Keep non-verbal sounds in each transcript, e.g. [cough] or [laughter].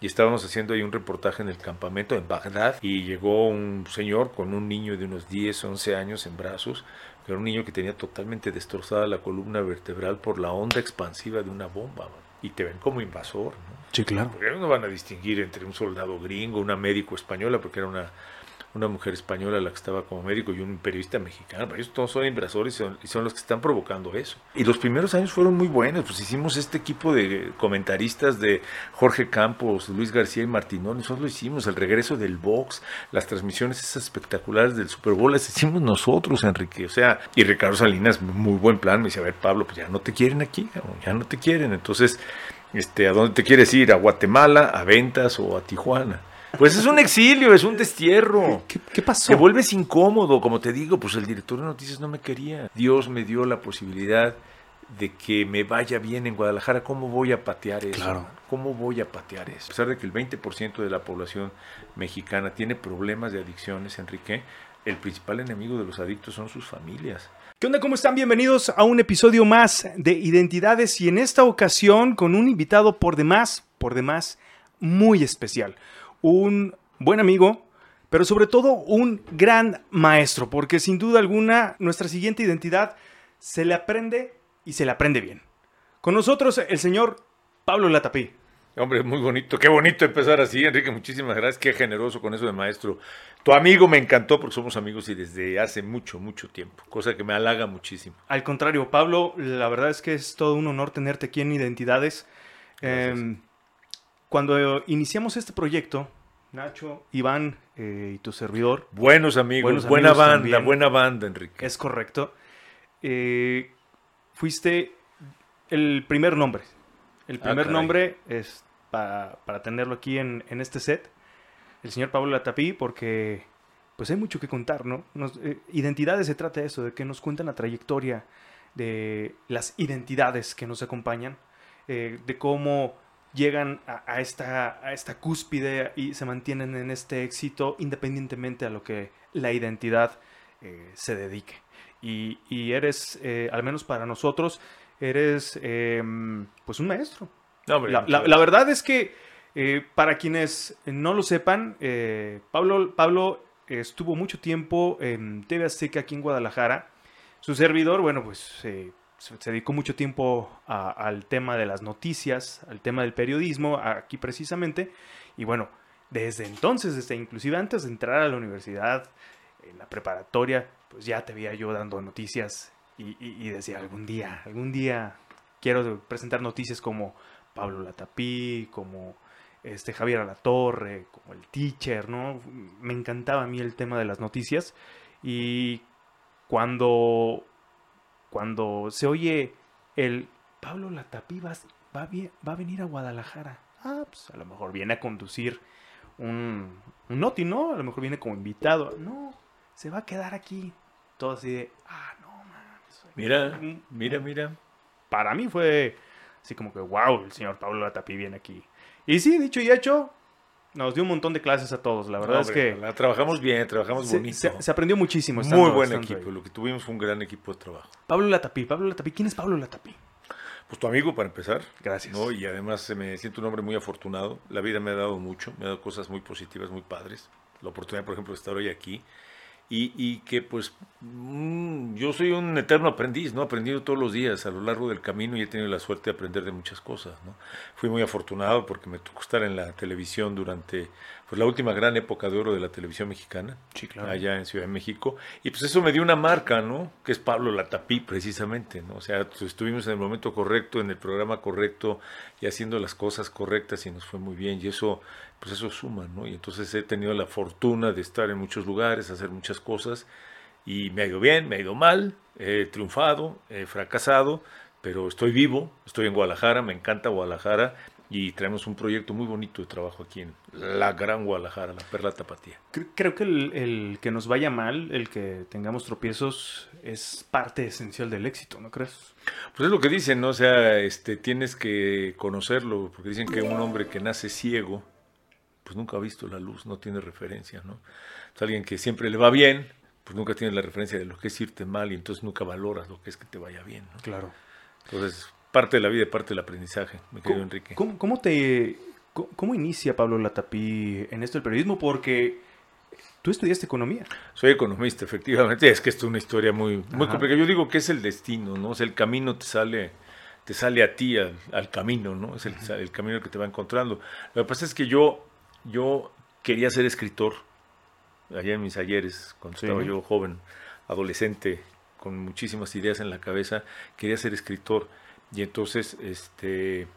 y estábamos haciendo ahí un reportaje en el campamento en Bagdad y llegó un señor con un niño de unos 10, 11 años en brazos, que era un niño que tenía totalmente destrozada la columna vertebral por la onda expansiva de una bomba. Y te ven como invasor, ¿no? Sí, claro. Porque no van a distinguir entre un soldado gringo, una médico española, porque era una una mujer española la que estaba como médico y un periodista mexicano. Pero ellos todos son invasores y son, y son los que están provocando eso. Y los primeros años fueron muy buenos. Pues hicimos este equipo de comentaristas de Jorge Campos, Luis García y Martinón. Nosotros lo hicimos. El regreso del box, las transmisiones esas espectaculares del Super Bowl las hicimos nosotros, Enrique. O sea, y Ricardo Salinas, muy buen plan. Me dice, a ver, Pablo, pues ya no te quieren aquí, ya no te quieren. Entonces, este, ¿a dónde te quieres ir? ¿A Guatemala, a Ventas o a Tijuana? Pues es un exilio, es un destierro. ¿Qué, pasó? Te vuelves incómodo, como te digo, pues el director de noticias no me quería. Dios me dio la posibilidad de que me vaya bien en Guadalajara. ¿Cómo voy a patear eso? Claro. ¿Cómo voy a patear eso? A pesar de que el 20% de la población mexicana tiene problemas de adicciones, Enrique, el principal enemigo de los adictos son sus familias. ¿Qué onda? ¿Cómo están? Bienvenidos a un episodio más de Identidades y en esta ocasión con un invitado por demás, por demás, muy especial un buen amigo, pero sobre todo un gran maestro, porque sin duda alguna nuestra siguiente identidad se le aprende y se le aprende bien. Con nosotros el señor Pablo Latapí. Hombre, muy bonito, qué bonito empezar así, Enrique, muchísimas gracias, qué generoso con eso de maestro. Tu amigo me encantó porque somos amigos y desde hace mucho, mucho tiempo, cosa que me halaga muchísimo. Al contrario, Pablo, la verdad es que es todo un honor tenerte aquí en Identidades. Eh, cuando iniciamos este proyecto, Nacho, Iván eh, y tu servidor. Buenos amigos, buena banda, buena banda, Enrique. Es correcto. Eh, fuiste el primer nombre. El ah, primer nombre es para, tenerlo aquí en, este set. El señor Pablo Latapí, porque pues hay mucho que contar, ¿no? Eh, identidades se trata de eso, de que nos cuentan la trayectoria de las identidades que nos acompañan, de cómo llegan a, esta, a esta cúspide y se mantienen en este éxito independientemente a lo que la identidad eh, se dedique. Y, eres, eh, al menos para nosotros, eres em, pues un maestro. la, verdad es que eh, para quienes no lo sepan, Pablo, Pablo estuvo mucho tiempo en TV Azteca aquí en Guadalajara. Su servidor, bueno, pues se dedicó mucho tiempo al tema de las noticias, al tema del periodismo, aquí precisamente. Y bueno, desde entonces, desde inclusive antes de entrar a la universidad, en la preparatoria, pues ya te veía yo dando noticias y, decía, algún día, algún día quiero presentar noticias como Pablo Latapí, como este Javier Alatorre, como el teacher, ¿no? Me encantaba a mí el tema de las noticias y cuando cuando se oye el Pablo Latapí va, va, va a venir a Guadalajara. Ah, pues a lo mejor viene a conducir un, un noti, ¿no? A lo mejor viene como invitado. No, se va a quedar aquí. Todo así de, ah, no, mames. Mira, mira, mira. Para mí fue así como que, wow, el señor Pablo Latapí viene aquí. Y sí, dicho y hecho, nos dio un montón de clases a todos, la verdad es que... La trabajamos bien, trabajamos bonito. Se, aprendió muchísimo. Muy buen equipo, lo que tuvimos fue un gran equipo de trabajo. Pablo Latapí, Pablo Latapí, ¿quién es Pablo Latapí? Pues tu amigo para empezar. Gracias. ¿no? Y además me siento un hombre muy afortunado. La vida me ha dado mucho, me ha dado cosas muy positivas, muy padres. La oportunidad, por ejemplo, de estar hoy aquí y, que pues mm, yo soy un eterno aprendiz, ¿no? Aprendido todos los días a lo largo del camino y he tenido la suerte de aprender de muchas cosas, ¿no? Fui muy afortunado porque me tocó estar en la televisión durante pues, la última gran época de oro de la televisión mexicana, allá en Ciudad de México, y pues eso me dio una marca, ¿no? Que es Pablo Latapí, precisamente, ¿no? O sea, pues, estuvimos en el momento correcto, en el programa correcto y haciendo las cosas correctas y nos fue muy bien y eso pues eso suma, ¿no? Y entonces he tenido la fortuna de estar en muchos lugares, hacer muchas cosas, y me ha ido bien, me ha ido mal, he triunfado, he fracasado, pero estoy vivo, estoy en Guadalajara, me encanta Guadalajara, y traemos un proyecto muy bonito de trabajo aquí en la gran Guadalajara, la Perla Tapatía. Creo que el, que nos vaya mal, el que tengamos tropiezos, es parte esencial del éxito, ¿no crees? Pues es lo que dicen, ¿no? O sea, este, tienes que conocerlo, porque dicen que un hombre que nace ciego, pues nunca ha visto la luz, no tiene referencia, ¿no? Es alguien que siempre le va bien, pues nunca tiene la referencia de lo que es irte mal y entonces nunca valoras lo que es que te vaya bien, ¿no? Claro. Entonces, parte de la vida y parte del aprendizaje, me querido Enrique. ¿cómo, te, ¿Cómo inicia Pablo Latapí en esto del periodismo? Porque tú estudiaste economía. Soy economista, efectivamente. Es que esto es una historia muy, muy complicada. Yo digo que es el destino, ¿no? O sea, el camino te sale, te sale a ti, al, camino, ¿no? Es el, el, camino que te va encontrando. Lo que pasa es que yo, yo quería ser escritor allá en mis ayeres, cuando estaba yo joven, adolescente, con muchísimas ideas en la cabeza, quería ser escritor. Y entonces, este,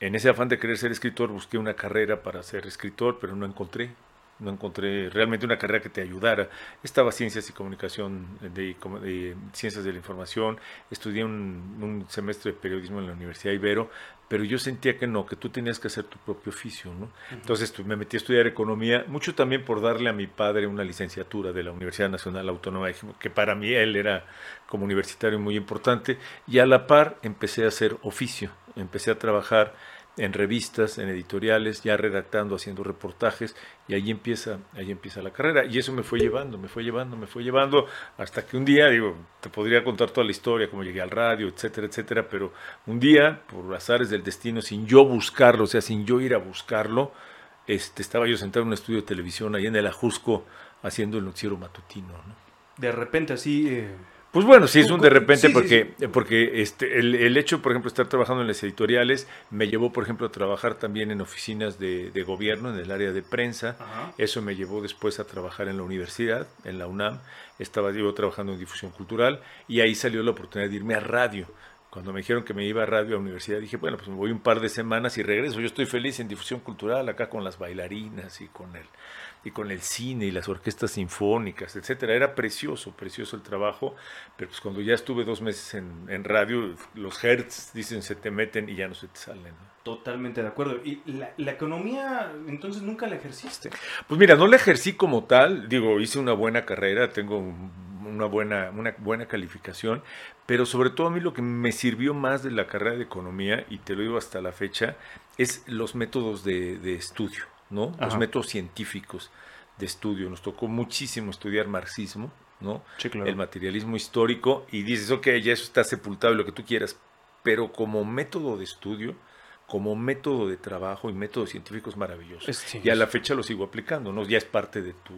en ese afán de querer ser escritor, busqué una carrera para ser escritor, pero no encontré no encontré realmente una carrera que te ayudara. Estaba ciencias y comunicación, de, ciencias de la información, estudié un, semestre de periodismo en la Universidad Ibero, pero yo sentía que no, que tú tenías que hacer tu propio oficio, ¿no? Entonces me metí a estudiar economía, mucho también por darle a mi padre una licenciatura de la Universidad Nacional Autónoma de que para mí él era como universitario muy importante, y a la par empecé a hacer oficio, empecé a trabajar en revistas, en editoriales, ya redactando, haciendo reportajes, y ahí empieza, ahí empieza la carrera. Y eso me fue llevando, me fue llevando, me fue llevando, hasta que un día, digo, te podría contar toda la historia, cómo llegué al radio, etcétera, etcétera, pero un día, por azares del destino, sin yo buscarlo, o sea, sin yo ir a buscarlo, este, estaba yo sentado en un estudio de televisión ahí en el Ajusco, haciendo el noticiero matutino. De repente así... Eh, pues bueno, sí es un de repente porque, porque este, el, hecho, por ejemplo, de estar trabajando en las editoriales me llevó, por ejemplo, a trabajar también en oficinas de, gobierno, en el área de prensa. Eso me llevó después a trabajar en la universidad, en la UNAM. Estaba yo trabajando en difusión cultural y ahí salió la oportunidad de irme a radio. Cuando me dijeron que me iba a radio a universidad, dije, bueno, pues me voy un par de semanas y regreso. Yo estoy feliz en difusión cultural, acá con las bailarinas y con el y con el cine y las orquestas sinfónicas, etcétera. Era precioso, precioso el trabajo, pero pues cuando ya estuve dos meses en, radio, los hertz, dicen, se te meten y ya no se te salen. Totalmente de acuerdo. ¿Y la, economía entonces nunca la ejerciste? Pues mira, no la ejercí como tal, digo, hice una buena carrera, tengo una buena, una buena calificación, pero sobre todo a mí lo que me sirvió más de la carrera de economía, y te lo digo hasta la fecha, es los métodos de estudio. ¿No? Los métodos científicos de estudio. Nos tocó muchísimo estudiar marxismo, ¿no? El materialismo histórico y dices, ok, ya eso está sepultado y lo que tú quieras, pero como método de estudio, como método de trabajo y método científico es maravilloso. y a la fecha lo sigo aplicando, ¿no? Ya es parte de tu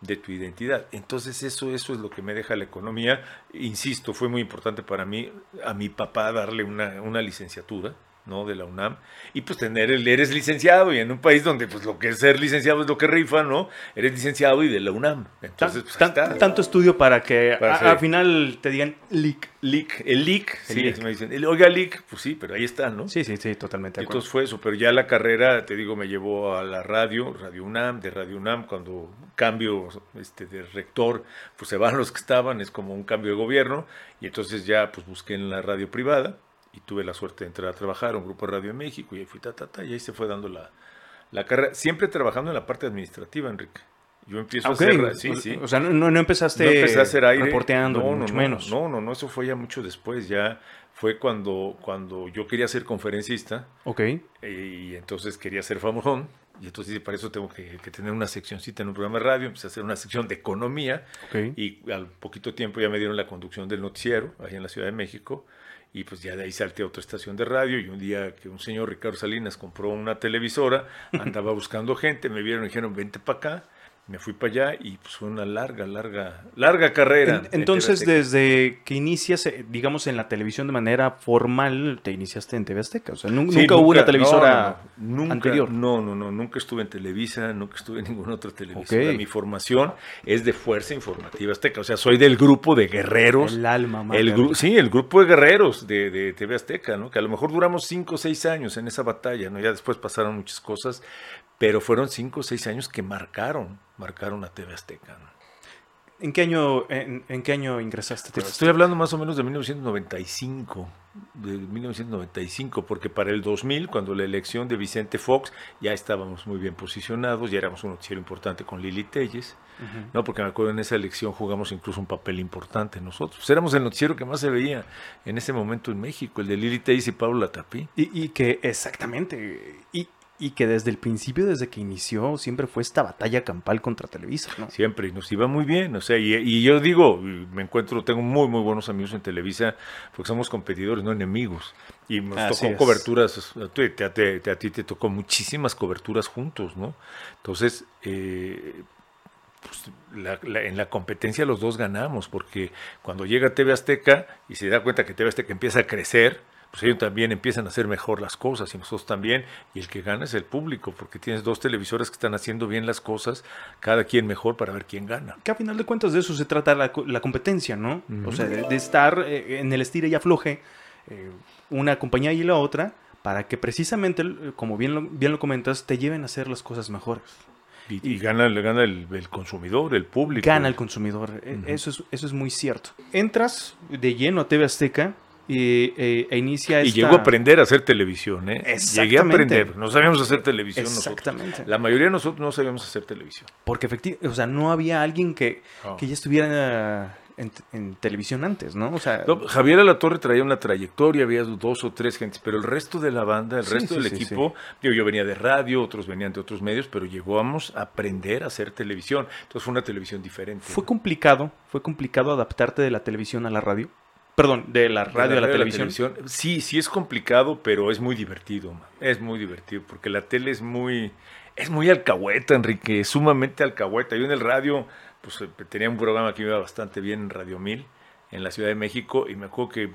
de tu identidad. Entonces eso, eso es lo que me deja la economía. Insisto, fue muy importante para mí, a mi papá darle una, una licenciatura, ¿no? De la UNAM. Y pues tener el, eres licenciado y en un país donde pues lo que es ser licenciado es lo que rifa, ¿no? Eres licenciado y de la UNAM. Entonces, pues, tanto estudio para que al final te digan LIC. LIC, el LIC, sí, me dicen, oiga LIC, pues sí, pero ahí está, ¿no? Sí, sí, sí, totalmente. Entonces fue eso, pero ya la carrera, te digo, me llevó a la radio, Radio UNAM, de Radio UNAM, cuando cambio este, de rector, pues se van los que estaban, es como un cambio de gobierno, y entonces ya pues busqué en la radio privada, y tuve la suerte de entrar a trabajar a un grupo de Radio en México y ahí fui ta, ta, ta, y ahí se fue dando la, la carrera, siempre trabajando en la parte administrativa, Enrique. Yo empiezo a hacer, sí, sí. O sea, no, no empezaste a hacer aire. reporteando, no, mucho menos. No, no, no, eso fue ya mucho después, ya fue cuando, cuando yo quería ser conferencista. Ok. Y entonces quería ser famosón. Y entonces para eso tengo que, tener una seccióncita en un programa de radio. Empecé a hacer una sección de economía. Okay. Y al poquito tiempo ya me dieron la conducción del noticiero, ahí en la Ciudad de México y pues ya de ahí salté a otra estación de radio y un día que un señor Ricardo Salinas compró una televisora, andaba buscando gente, me vieron y dijeron, vente para acá me fui para allá y pues fue una larga, larga, larga carrera. entonces, desde que inicias, eh, digamos, en la televisión de manera formal, te iniciaste en TV Azteca. O sea, nunca, hubo una televisora anterior. No, no, no, nunca estuve en Televisa, nunca estuve en ninguna otra televisora. Mi formación es de Fuerza Informativa Azteca. O sea, soy del grupo de guerreros. El alma, el Sí, el grupo de guerreros de, de TV Azteca, ¿no? Que a lo mejor duramos cinco o seis años en esa batalla, ¿no? Ya después pasaron muchas cosas, pero fueron cinco o seis años que marcaron, marcaron a TV Azteca. ¿En qué año, en, qué año ingresaste? Pues estoy hablando más o menos de 1995, de 1995, porque para el 2000, cuando la elección de Vicente Fox, ya estábamos muy bien posicionados, ya éramos un noticiero importante con Lili Telles, ¿no? porque me acuerdo en esa elección jugamos incluso un papel importante nosotros. Pues éramos el noticiero que más se veía en ese momento en México, el de Lili Telles y Pablo Latapí. Y, y que exactamente, y y que desde el principio, desde que inició, siempre fue esta batalla campal contra Televisa, ¿no? Siempre, y nos iba muy bien, o sea, y, yo digo, me encuentro, tengo muy, muy buenos amigos en Televisa, porque somos competidores, no enemigos, y nos tocó coberturas, a, ti te tocó muchísimas coberturas juntos, ¿no? Entonces, eh, pues, en la competencia los dos ganamos, porque cuando llega TV Azteca y se da cuenta que TV Azteca empieza a crecer, pues ellos también empiezan a hacer mejor las cosas y nosotros también, y el que gana es el público, porque tienes dos televisores que están haciendo bien las cosas, cada quien mejor para ver quién gana. Que a final de cuentas de eso se trata la, competencia, ¿no? O sea, de, estar eh, en el estire y afloje eh, una compañía y la otra, para que precisamente, como bien lo, bien lo comentas, te lleven a hacer las cosas mejores. Y, gana, gana el, consumidor, el público. Gana el consumidor, e, eso, es, eso es muy cierto. Entras de lleno a TV Azteca, y, eh, e inicia Y llegó a aprender a hacer televisión, ¿eh? Llegué a aprender, no sabíamos hacer televisión Exactamente. La mayoría de nosotros no sabíamos hacer televisión. Porque efectivamente, o sea, no había alguien que, que ya estuviera en, televisión antes, ¿no? O sea, Javier Alatorre traía una trayectoria, había dos o tres gentes, pero el resto de la banda, el resto del equipo, Yo, yo venía de radio, otros venían de otros medios, pero llegamos a aprender a hacer televisión. Entonces fue una televisión diferente. Fue complicado, fue complicado adaptarte de la televisión a la radio. Perdón, de la radio a la, televisión. Sí, sí es complicado, pero es muy divertido. Es muy divertido porque la tele es muy es muy alcahueta, Enrique, sumamente alcahueta. Yo en el radio pues eh, tenía un programa que iba bastante bien en Radio 1000 en la Ciudad de México y me acuerdo que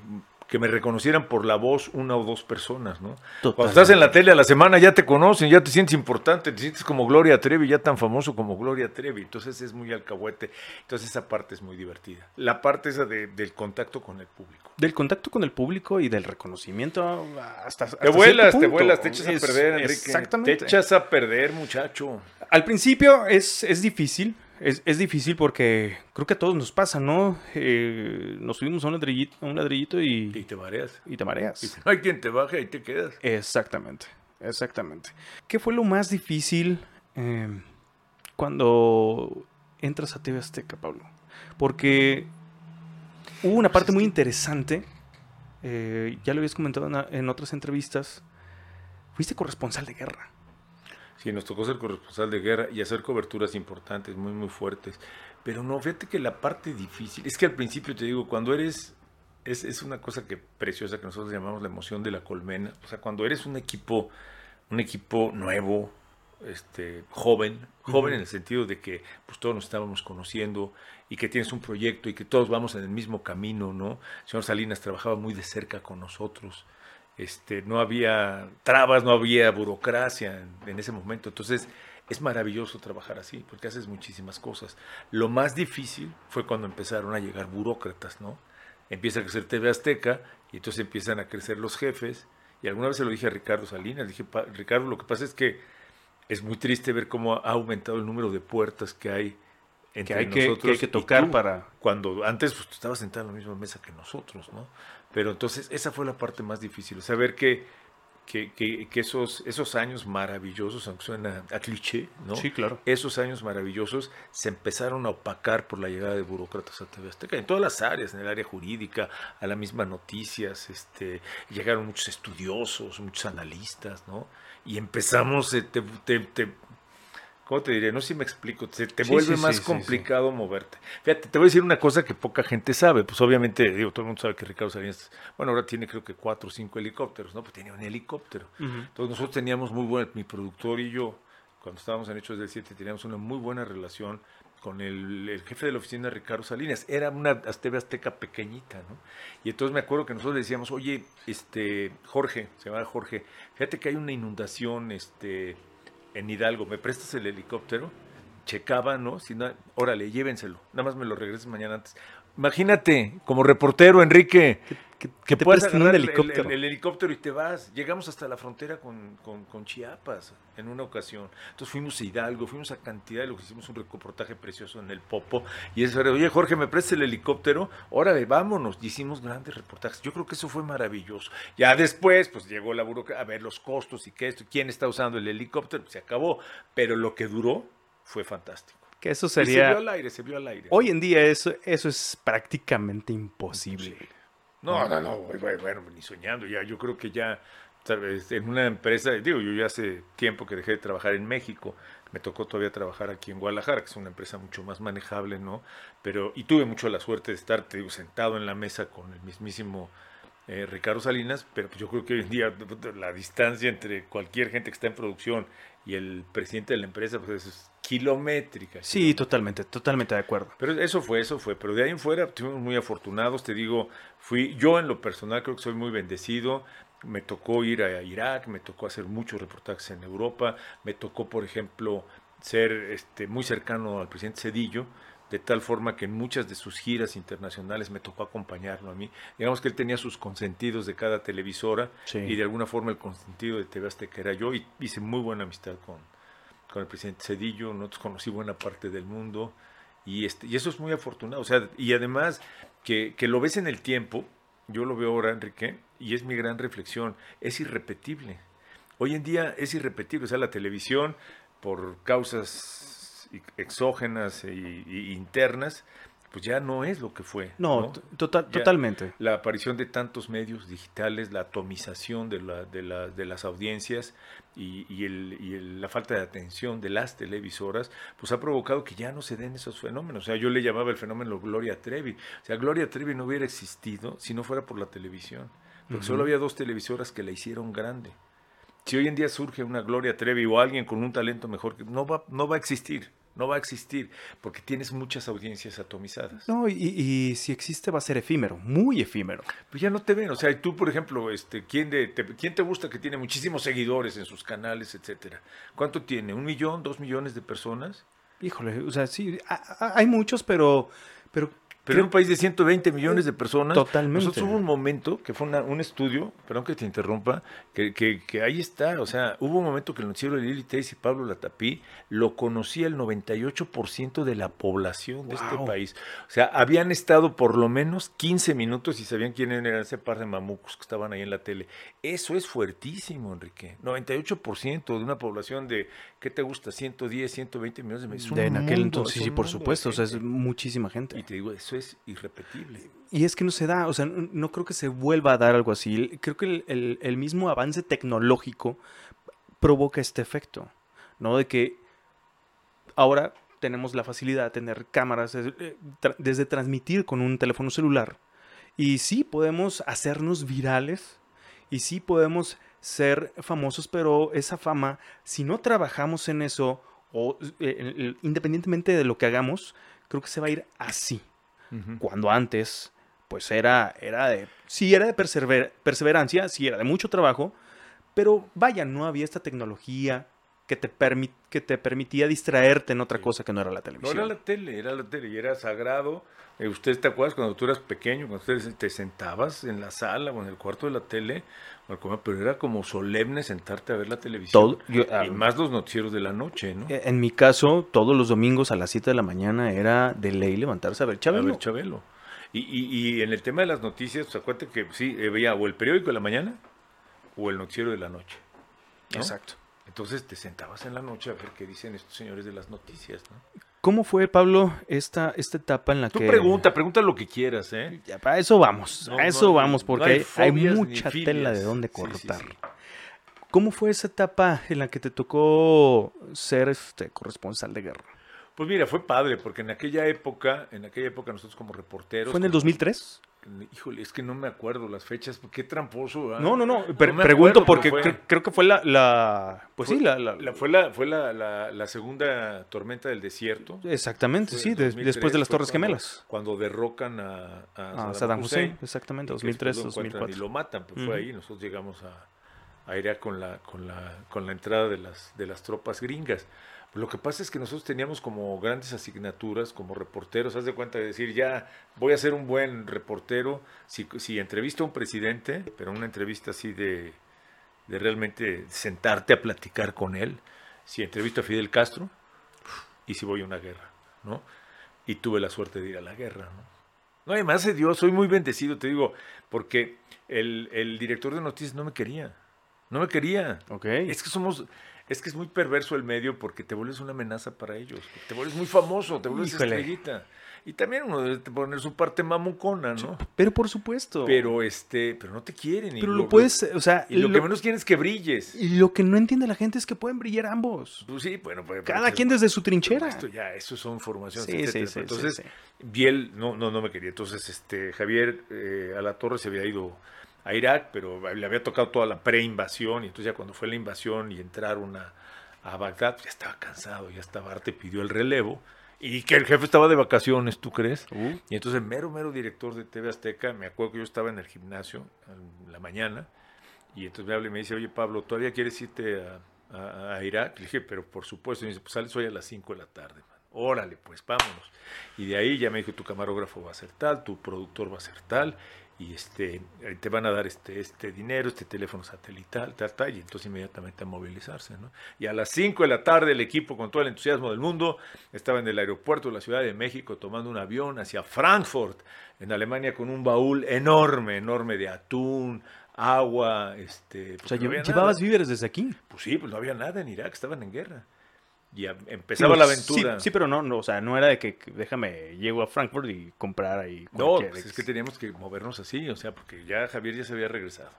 que me reconocieran por la voz una o dos personas, ¿no? Cuando estás en la tele a la semana ya te conocen, ya te sientes importante, te sientes como Gloria Trevi, ya tan famoso como Gloria Trevi, entonces es muy alcahuete, entonces esa parte es muy divertida. La parte esa del contacto con el público. Del contacto con el público y del reconocimiento hasta... te vuelas, te vuelas, te echas a perder, Enrique. Exactamente. Te echas a perder, muchacho. Al principio es, es difícil, es, difícil porque creo que a todos nos pasa, ¿no? Eh, nos subimos a un ladrillito, un ladrillito y... Y te mareas. Y te mareas. Y no hay quien te baje y te quedas. Exactamente, exactamente. ¿Qué fue lo más difícil eh, cuando entras a TV Azteca, Pablo? Porque hubo una parte muy interesante, eh, ya lo habías comentado en otras entrevistas, fuiste corresponsal de guerra. Sí, nos tocó ser corresponsal de guerra y hacer coberturas importantes, muy, muy fuertes. Pero no, fíjate que la parte difícil, es que al principio te digo, cuando eres, es, es una cosa que preciosa que nosotros llamamos la emoción de la colmena. O sea, cuando eres un equipo, un equipo nuevo, este, joven, joven en el sentido de que pues todos nos estábamos conociendo y que tienes un proyecto y que todos vamos en el mismo camino, ¿no? El señor Salinas trabajaba muy de cerca con nosotros este, no había trabas, no había burocracia en, ese momento. Entonces, es maravilloso trabajar así, porque haces muchísimas cosas. Lo más difícil fue cuando empezaron a llegar burócratas, ¿no? Empieza a crecer TV Azteca y entonces empiezan a crecer los jefes. Y alguna vez se lo dije a Ricardo Salinas, dije, Ricardo, lo que pasa es que es muy triste ver cómo ha aumentado el número de puertas que hay entre que hay nosotros que, hay que tocar para cuando antes pues, tú estabas sentado en la misma mesa que nosotros, ¿no? Pero entonces esa fue la parte más difícil, saber que, que, que, esos, esos años maravillosos, aunque suena a cliché, ¿no? Sí, claro. Esos años maravillosos se empezaron a opacar por la llegada de burócratas a TV Azteca, en todas las áreas, en el área jurídica, a la misma noticias, este, llegaron muchos estudiosos, muchos analistas, ¿no? Y empezamos, eh, te, te, ¿Cómo te diré? No sé si me explico. Se te vuelve más complicado moverte. Fíjate, te voy a decir una cosa que poca gente sabe. Pues obviamente, digo, todo el mundo sabe que Ricardo Salinas, bueno, ahora tiene creo que cuatro o cinco helicópteros, ¿no? Pues tenía un helicóptero. Entonces nosotros teníamos muy buena, mi productor y yo, cuando estábamos en Hechos del 7, teníamos una muy buena relación con el, jefe de la oficina, Ricardo Salinas. Era una TV Azteca pequeñita, ¿no? Y entonces me acuerdo que nosotros le decíamos, oye, este, Jorge, se llama Jorge, fíjate que hay una inundación, este en Hidalgo, ¿me prestas el helicóptero? Checaba, ¿no? Si no, órale, llévenselo. Nada más me lo regreses mañana antes. Imagínate, como reportero, Enrique, que, puedes tener el helicóptero. El, helicóptero y te vas. Llegamos hasta la frontera con, con, Chiapas en una ocasión. Entonces fuimos a Hidalgo, fuimos a cantidad de lo que hicimos un reportaje precioso en el Popo. Y eso era, oye Jorge, ¿me prestas el helicóptero? Órale, vámonos. Y hicimos grandes reportajes. Yo creo que eso fue maravilloso. Ya después, pues llegó la burocracia a ver los costos y qué esto, quién está usando el helicóptero. Se acabó. Pero lo que duró fue fantástico. Que eso sería. se vio al aire, se vio al aire. Hoy en día eso, eso es prácticamente imposible. No, no, no, bueno, ni soñando. Ya, yo creo que ya en una empresa, digo, yo ya hace tiempo que dejé de trabajar en México, me tocó todavía trabajar aquí en Guadalajara, que es una empresa mucho más manejable, ¿no? Pero, y tuve mucho la suerte de estar, te digo, sentado en la mesa con el mismísimo eh, Ricardo Salinas, pero yo creo que hoy en día la distancia entre cualquier gente que está en producción y el presidente de la empresa pues es kilométrica. Sí, totalmente, totalmente de acuerdo. Pero eso fue, eso fue. Pero de ahí en fuera estuvimos muy afortunados, te digo, fui, yo en lo personal creo que soy muy bendecido. Me tocó ir a Irak, me tocó hacer muchos reportajes en Europa, me tocó, por ejemplo, ser este, muy cercano al presidente Cedillo, de tal forma que en muchas de sus giras internacionales me tocó acompañarlo a mí. Digamos que él tenía sus consentidos de cada televisora y de alguna forma el consentido de TV Azteca era yo y hice muy buena amistad con, con el presidente Cedillo, nosotros conocí buena parte del mundo y, este, y eso es muy afortunado. O sea, y además que, que lo ves en el tiempo, yo lo veo ahora, Enrique, y es mi gran reflexión, es irrepetible. Hoy en día es irrepetible, o sea, la televisión, por causas exógenas e, internas, pues ya no es lo que fue. No, Total, totalmente. La aparición de tantos medios digitales, la atomización de, la, de, la, de las audiencias y, y, el, y la falta de atención de las televisoras, pues ha provocado que ya no se den esos fenómenos. O sea, yo le llamaba el fenómeno Gloria Trevi. O sea, Gloria Trevi no hubiera existido si no fuera por la televisión. Porque solo había dos televisoras que la hicieron grande. Si hoy en día surge una Gloria Trevi o alguien con un talento mejor, no va, no va a existir. No va a existir porque tienes muchas audiencias atomizadas. No, y, si existe va a ser efímero, muy efímero. Pues ya no te ven. O sea, tú, por ejemplo, este, ¿quién, de, te, ¿quién te gusta que tiene muchísimos seguidores en sus canales, etcétera? ¿Cuánto tiene? ¿Un millón, dos millones de personas? Híjole, o sea, sí, hay muchos, pero, pero pero en un país de 120 millones de personas, Totalmente. nosotros hubo un momento que fue un estudio, perdón que te interrumpa, que, que, ahí está, o sea, hubo un momento que el noticiero de Lili Teis y Pablo Latapí lo conocía el 98% de la población de este país. O sea, habían estado por lo menos 15 minutos y sabían quién era ese par de mamucos que estaban ahí en la tele. Eso es fuertísimo, Enrique. 98% de una población de, ¿qué te gusta? 110, 120 millones de personas. en aquel entonces, sí, por supuesto, o sea, es muchísima gente. Y te digo, eso es irrepetible. Y es que no se da, o sea, no creo que se vuelva a dar algo así. Creo que el, mismo avance tecnológico provoca este efecto, ¿no? De que ahora tenemos la facilidad de tener cámaras, eh, desde transmitir con un teléfono celular. Y sí podemos hacernos virales y sí podemos ser famosos, pero esa fama, si no trabajamos en eso, o eh, independientemente de lo que hagamos, creo que se va a ir así. Cuando antes, pues era, era de, sí era de perseverancia, sí era de mucho trabajo, pero vaya, no había esta tecnología que te, que te permitía distraerte en otra cosa que no era la televisión. No era la tele, era la tele y era sagrado. Eh, ¿Ustedes te acuerdas cuando tú eras pequeño, cuando ustedes te sentabas en la sala o en el cuarto de la tele? Pero era como solemne sentarte a ver la televisión. y ah, más los noticieros de la noche, ¿no? En mi caso, todos los domingos a las 7 de la mañana era de ley levantarse a ver Chabelo. A ver Chabelo. Y, y, y en el tema de las noticias, pues acuérdate que sí, eh, veía o el periódico de la mañana o el noticiero de la noche. Exacto. Entonces te sentabas en la noche a ver qué dicen estos señores de las noticias, ¿no? ¿Cómo fue, Pablo, esta, esta etapa en la que... Tú pregunta, pregunta lo que quieras, ¿eh? Ya, para eso vamos, a eso vamos, porque hay, mucha tela de dónde cortar. ¿Cómo fue esa etapa en la que te tocó ser este corresponsal de guerra? Pues mira, fue padre, porque en aquella época, en aquella época nosotros como reporteros... ¿Fue en el 2003? Híjole, es que no me acuerdo las fechas, qué tramposo. No, no, no, pregunto porque creo, que fue la, pues sí, la, fue la fue la, segunda tormenta del desierto. Exactamente, sí, después de las Torres Gemelas. Cuando derrocan a, a, Saddam, Hussein, exactamente, 2003, 2004. Y lo matan, pues fue ahí, nosotros llegamos a, a ir con la con la con la entrada de las de las tropas gringas. Lo que pasa es que nosotros teníamos como grandes asignaturas como reporteros, haz de cuenta de decir, ya voy a ser un buen reportero si, si entrevisto a un presidente, pero una entrevista así de, de realmente sentarte a platicar con él, si entrevisto a Fidel Castro y si voy a una guerra, ¿no? Y tuve la suerte de ir a la guerra, ¿no? No, además de Dios, soy muy bendecido, te digo, porque el, el director de noticias no me quería, no me quería. Ok. Es que somos Es que es muy perverso el medio porque te vuelves una amenaza para ellos. Te vuelves muy famoso, te vuelves Híjole. estrellita. Y también uno debe poner su parte mamucona, ¿no? Pero por supuesto. Pero este, pero no te quieren. y Pero lo puedes, o sea, Y lo, lo- que menos quieren es que brilles. y lo que no entiende la gente es que pueden brillar ambos. Pues sí, bueno, pues, Cada quien desde su trinchera. Esto ya, eso son formaciones, Sí, sí, sí, Entonces. Biel no, no, no me quería. Entonces, este, Javier eh, a la torre se había ido a Irak, pero le había tocado toda la pre-invasión, y entonces ya cuando fue la invasión y entraron a, a Bagdad, ya estaba cansado, ya estaba Arte, pidió el relevo, y que el jefe estaba de vacaciones, ¿tú crees? Uh, Y entonces el mero, mero director de TV Azteca, me acuerdo que yo estaba en el gimnasio en la mañana, y entonces me habla y me dice, oye Pablo, ¿todavía quieres irte a, a- a Irak? Le dije, pero por supuesto, y me dice, pues sales hoy a las 5 de la tarde, man. Órale, pues vámonos. Y de ahí ya me dijo, tu camarógrafo va a ser tal, tu productor va a ser tal, y este, te van a dar este, este dinero, este teléfono satelital, tal, tal, y entonces inmediatamente a movilizarse, ¿no? Y a las 5 de la tarde el equipo con todo el entusiasmo del mundo estaba en el aeropuerto de la Ciudad de México tomando un avión hacia Frankfurt, en Alemania, con un baúl enorme, enorme de atún, agua, este... o porque sea, no llevabas nada. víveres desde aquí. Pues sí, pues no había nada en Irak, estaban en guerra. Y empezaba la aventura. Sí, sí, pero no, no, o sea, no era de que que déjame, llego a Frankfurt y comprar ahí No, pues es que teníamos que movernos así, o sea, porque ya Javier ya se había regresado.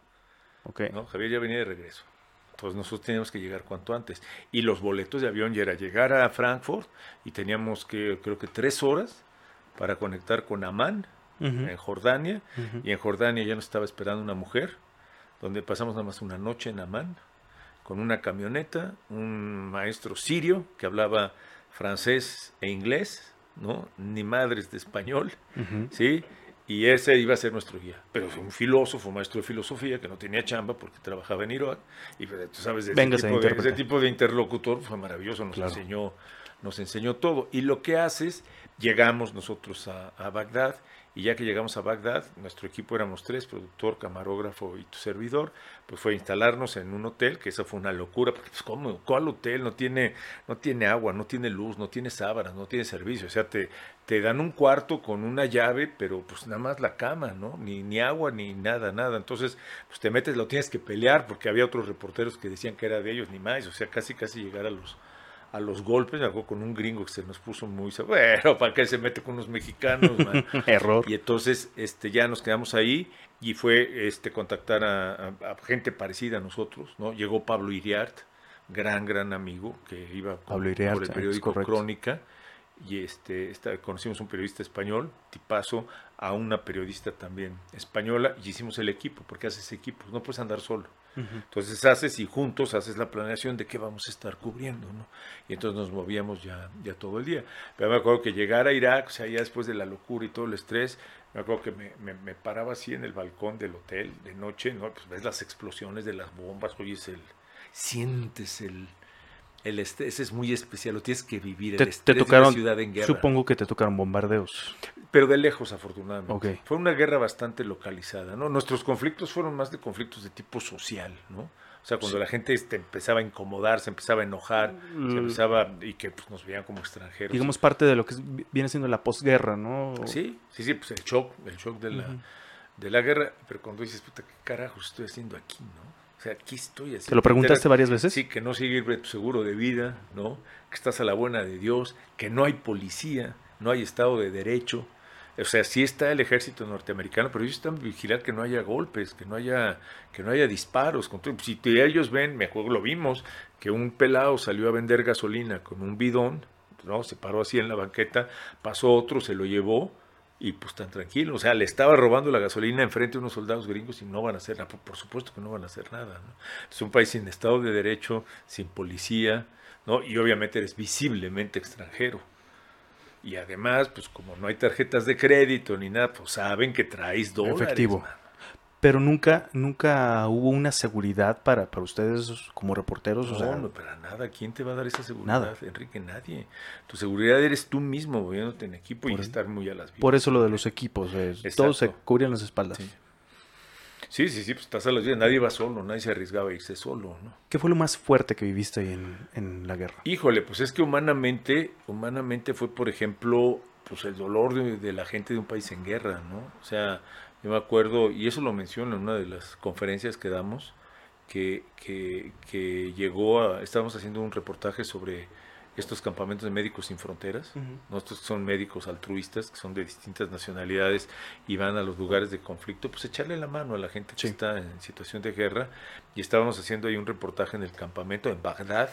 Ok. ¿no? Javier ya venía de regreso. Entonces nosotros teníamos que llegar cuanto antes. Y los boletos de avión ya era llegar a Frankfurt y teníamos que, creo que tres horas para conectar con Amán, en Jordania. Y en Jordania ya nos estaba esperando una mujer, donde pasamos nada más una noche en Amán, con una camioneta, un maestro sirio que hablaba francés e inglés, ¿no? Ni madres de español. ¿sí? Y ese iba a ser nuestro guía. Pero fue un filósofo, maestro de filosofía, que no tenía chamba porque trabajaba en Irak. Y pues, tú sabes, ese tipo, de, ese tipo de interlocutor fue maravilloso, nos, Claro. enseñó, nos enseñó todo. Y lo que haces, llegamos nosotros a, a Bagdad, y ya que llegamos a Bagdad, nuestro equipo éramos tres, productor, camarógrafo y tu servidor, pues fue instalarnos en un hotel, que eso fue una locura, porque pues ¿cómo? ¿Cuál hotel? No tiene, no tiene agua, no tiene luz, no tiene sábanas, no tiene servicio, o sea, te, te dan un cuarto con una llave, pero pues nada más la cama, ¿no? Ni, ni agua, ni nada, nada. Entonces, pues te metes, lo tienes que pelear, porque había otros reporteros que decían que era de ellos, ni más, o sea, casi, casi llegar a los a los golpes, me acuerdo con un gringo que se nos puso muy... Bueno, ¿para qué se mete con unos mexicanos, man? [laughs] Error. Y entonces este, ya nos quedamos ahí y fue este, contactar a, a- a gente parecida a nosotros, ¿no? Llegó Pablo Iriart, gran, gran amigo, que iba con- Pablo Iriart, por el periódico. Crónica, y este, esta- conocimos un periodista español, tipazo, a una periodista también española, y hicimos el equipo, porque haces equipos, no puedes andar solo. Entonces haces y juntos haces la planeación de qué vamos a estar cubriendo, ¿no? Y entonces nos movíamos ya, ya todo el día. Pero me acuerdo que llegar a Irak, o sea, ya después de la locura y todo el estrés, me acuerdo que me, me- me paraba así en el balcón del hotel de noche, ¿no? Pues ves las explosiones de las bombas, oyes el... Sientes el... El estrés es muy especial, lo tienes que vivir. El te de ciudad en guerra. supongo que te tocaron bombardeos. Pero de lejos, afortunadamente. Ok. Fue una guerra bastante localizada, ¿no? Nuestros conflictos fueron más de conflictos de tipo social, ¿no? O sea, cuando la gente este, empezaba a incomodar, se empezaba a enojar, se Mm. empezaba y que pues, nos veían como extranjeros. Digamos parte de lo que viene siendo la posguerra, ¿no? Sí, sí, sí, pues el shock, el shock de la, de la guerra. Pero cuando dices, puta, ¿qué carajos estoy haciendo aquí, no? O sea, aquí estoy haciendo. ¿Te lo preguntaste varias veces? Sí, que no sigue tu seguro de vida, ¿no? Que estás a la buena de Dios, que no hay policía, no hay Estado de Derecho. O sea, sí está el ejército norteamericano, pero ellos están vigilar que no haya golpes, que no haya, que no haya disparos. Si ellos ven, me lo vimos, que un pelado salió a vender gasolina con un bidón, ¿no? Se paró así en la banqueta, pasó otro, se lo llevó, y pues tan tranquilo. O sea, le estaba robando la gasolina enfrente de unos soldados gringos y no van a hacer nada. Por supuesto que no van a hacer nada. ¿no? Es un país sin Estado de Derecho, sin policía, ¿no? Y obviamente eres visiblemente extranjero. Y además, pues como no hay tarjetas de crédito ni nada, pues saben que traes dólares. Efectivo. man. Pero nunca, nunca hubo una seguridad para, para ustedes como reporteros. o No, sea, no, para nada. ¿Quién te va a dar esa seguridad, Nada. Enrique? Nadie. Tu seguridad eres tú mismo moviéndote en equipo y estar muy a las vivas. por eso lo de los equipos. todos se cubrían las espaldas. Sí. Sí, sí, sí, pues estás a las vivas. Nadie va solo, nadie se arriesgaba a irse solo, ¿no? ¿Qué fue lo más fuerte que viviste ahí en, en la guerra? Híjole, pues es que humanamente, humanamente fue, por ejemplo, pues el dolor de, de la gente de un país en guerra, ¿no? O sea, yo me acuerdo, y eso lo menciono en una de las conferencias que damos, que, que, llegó a, estábamos haciendo un reportaje sobre estos campamentos de médicos sin fronteras, nosotros son médicos altruistas, que son de distintas nacionalidades y van a los lugares de conflicto, pues echarle la mano a la gente que está en situación de guerra. Y estábamos haciendo ahí un reportaje en el campamento en Bagdad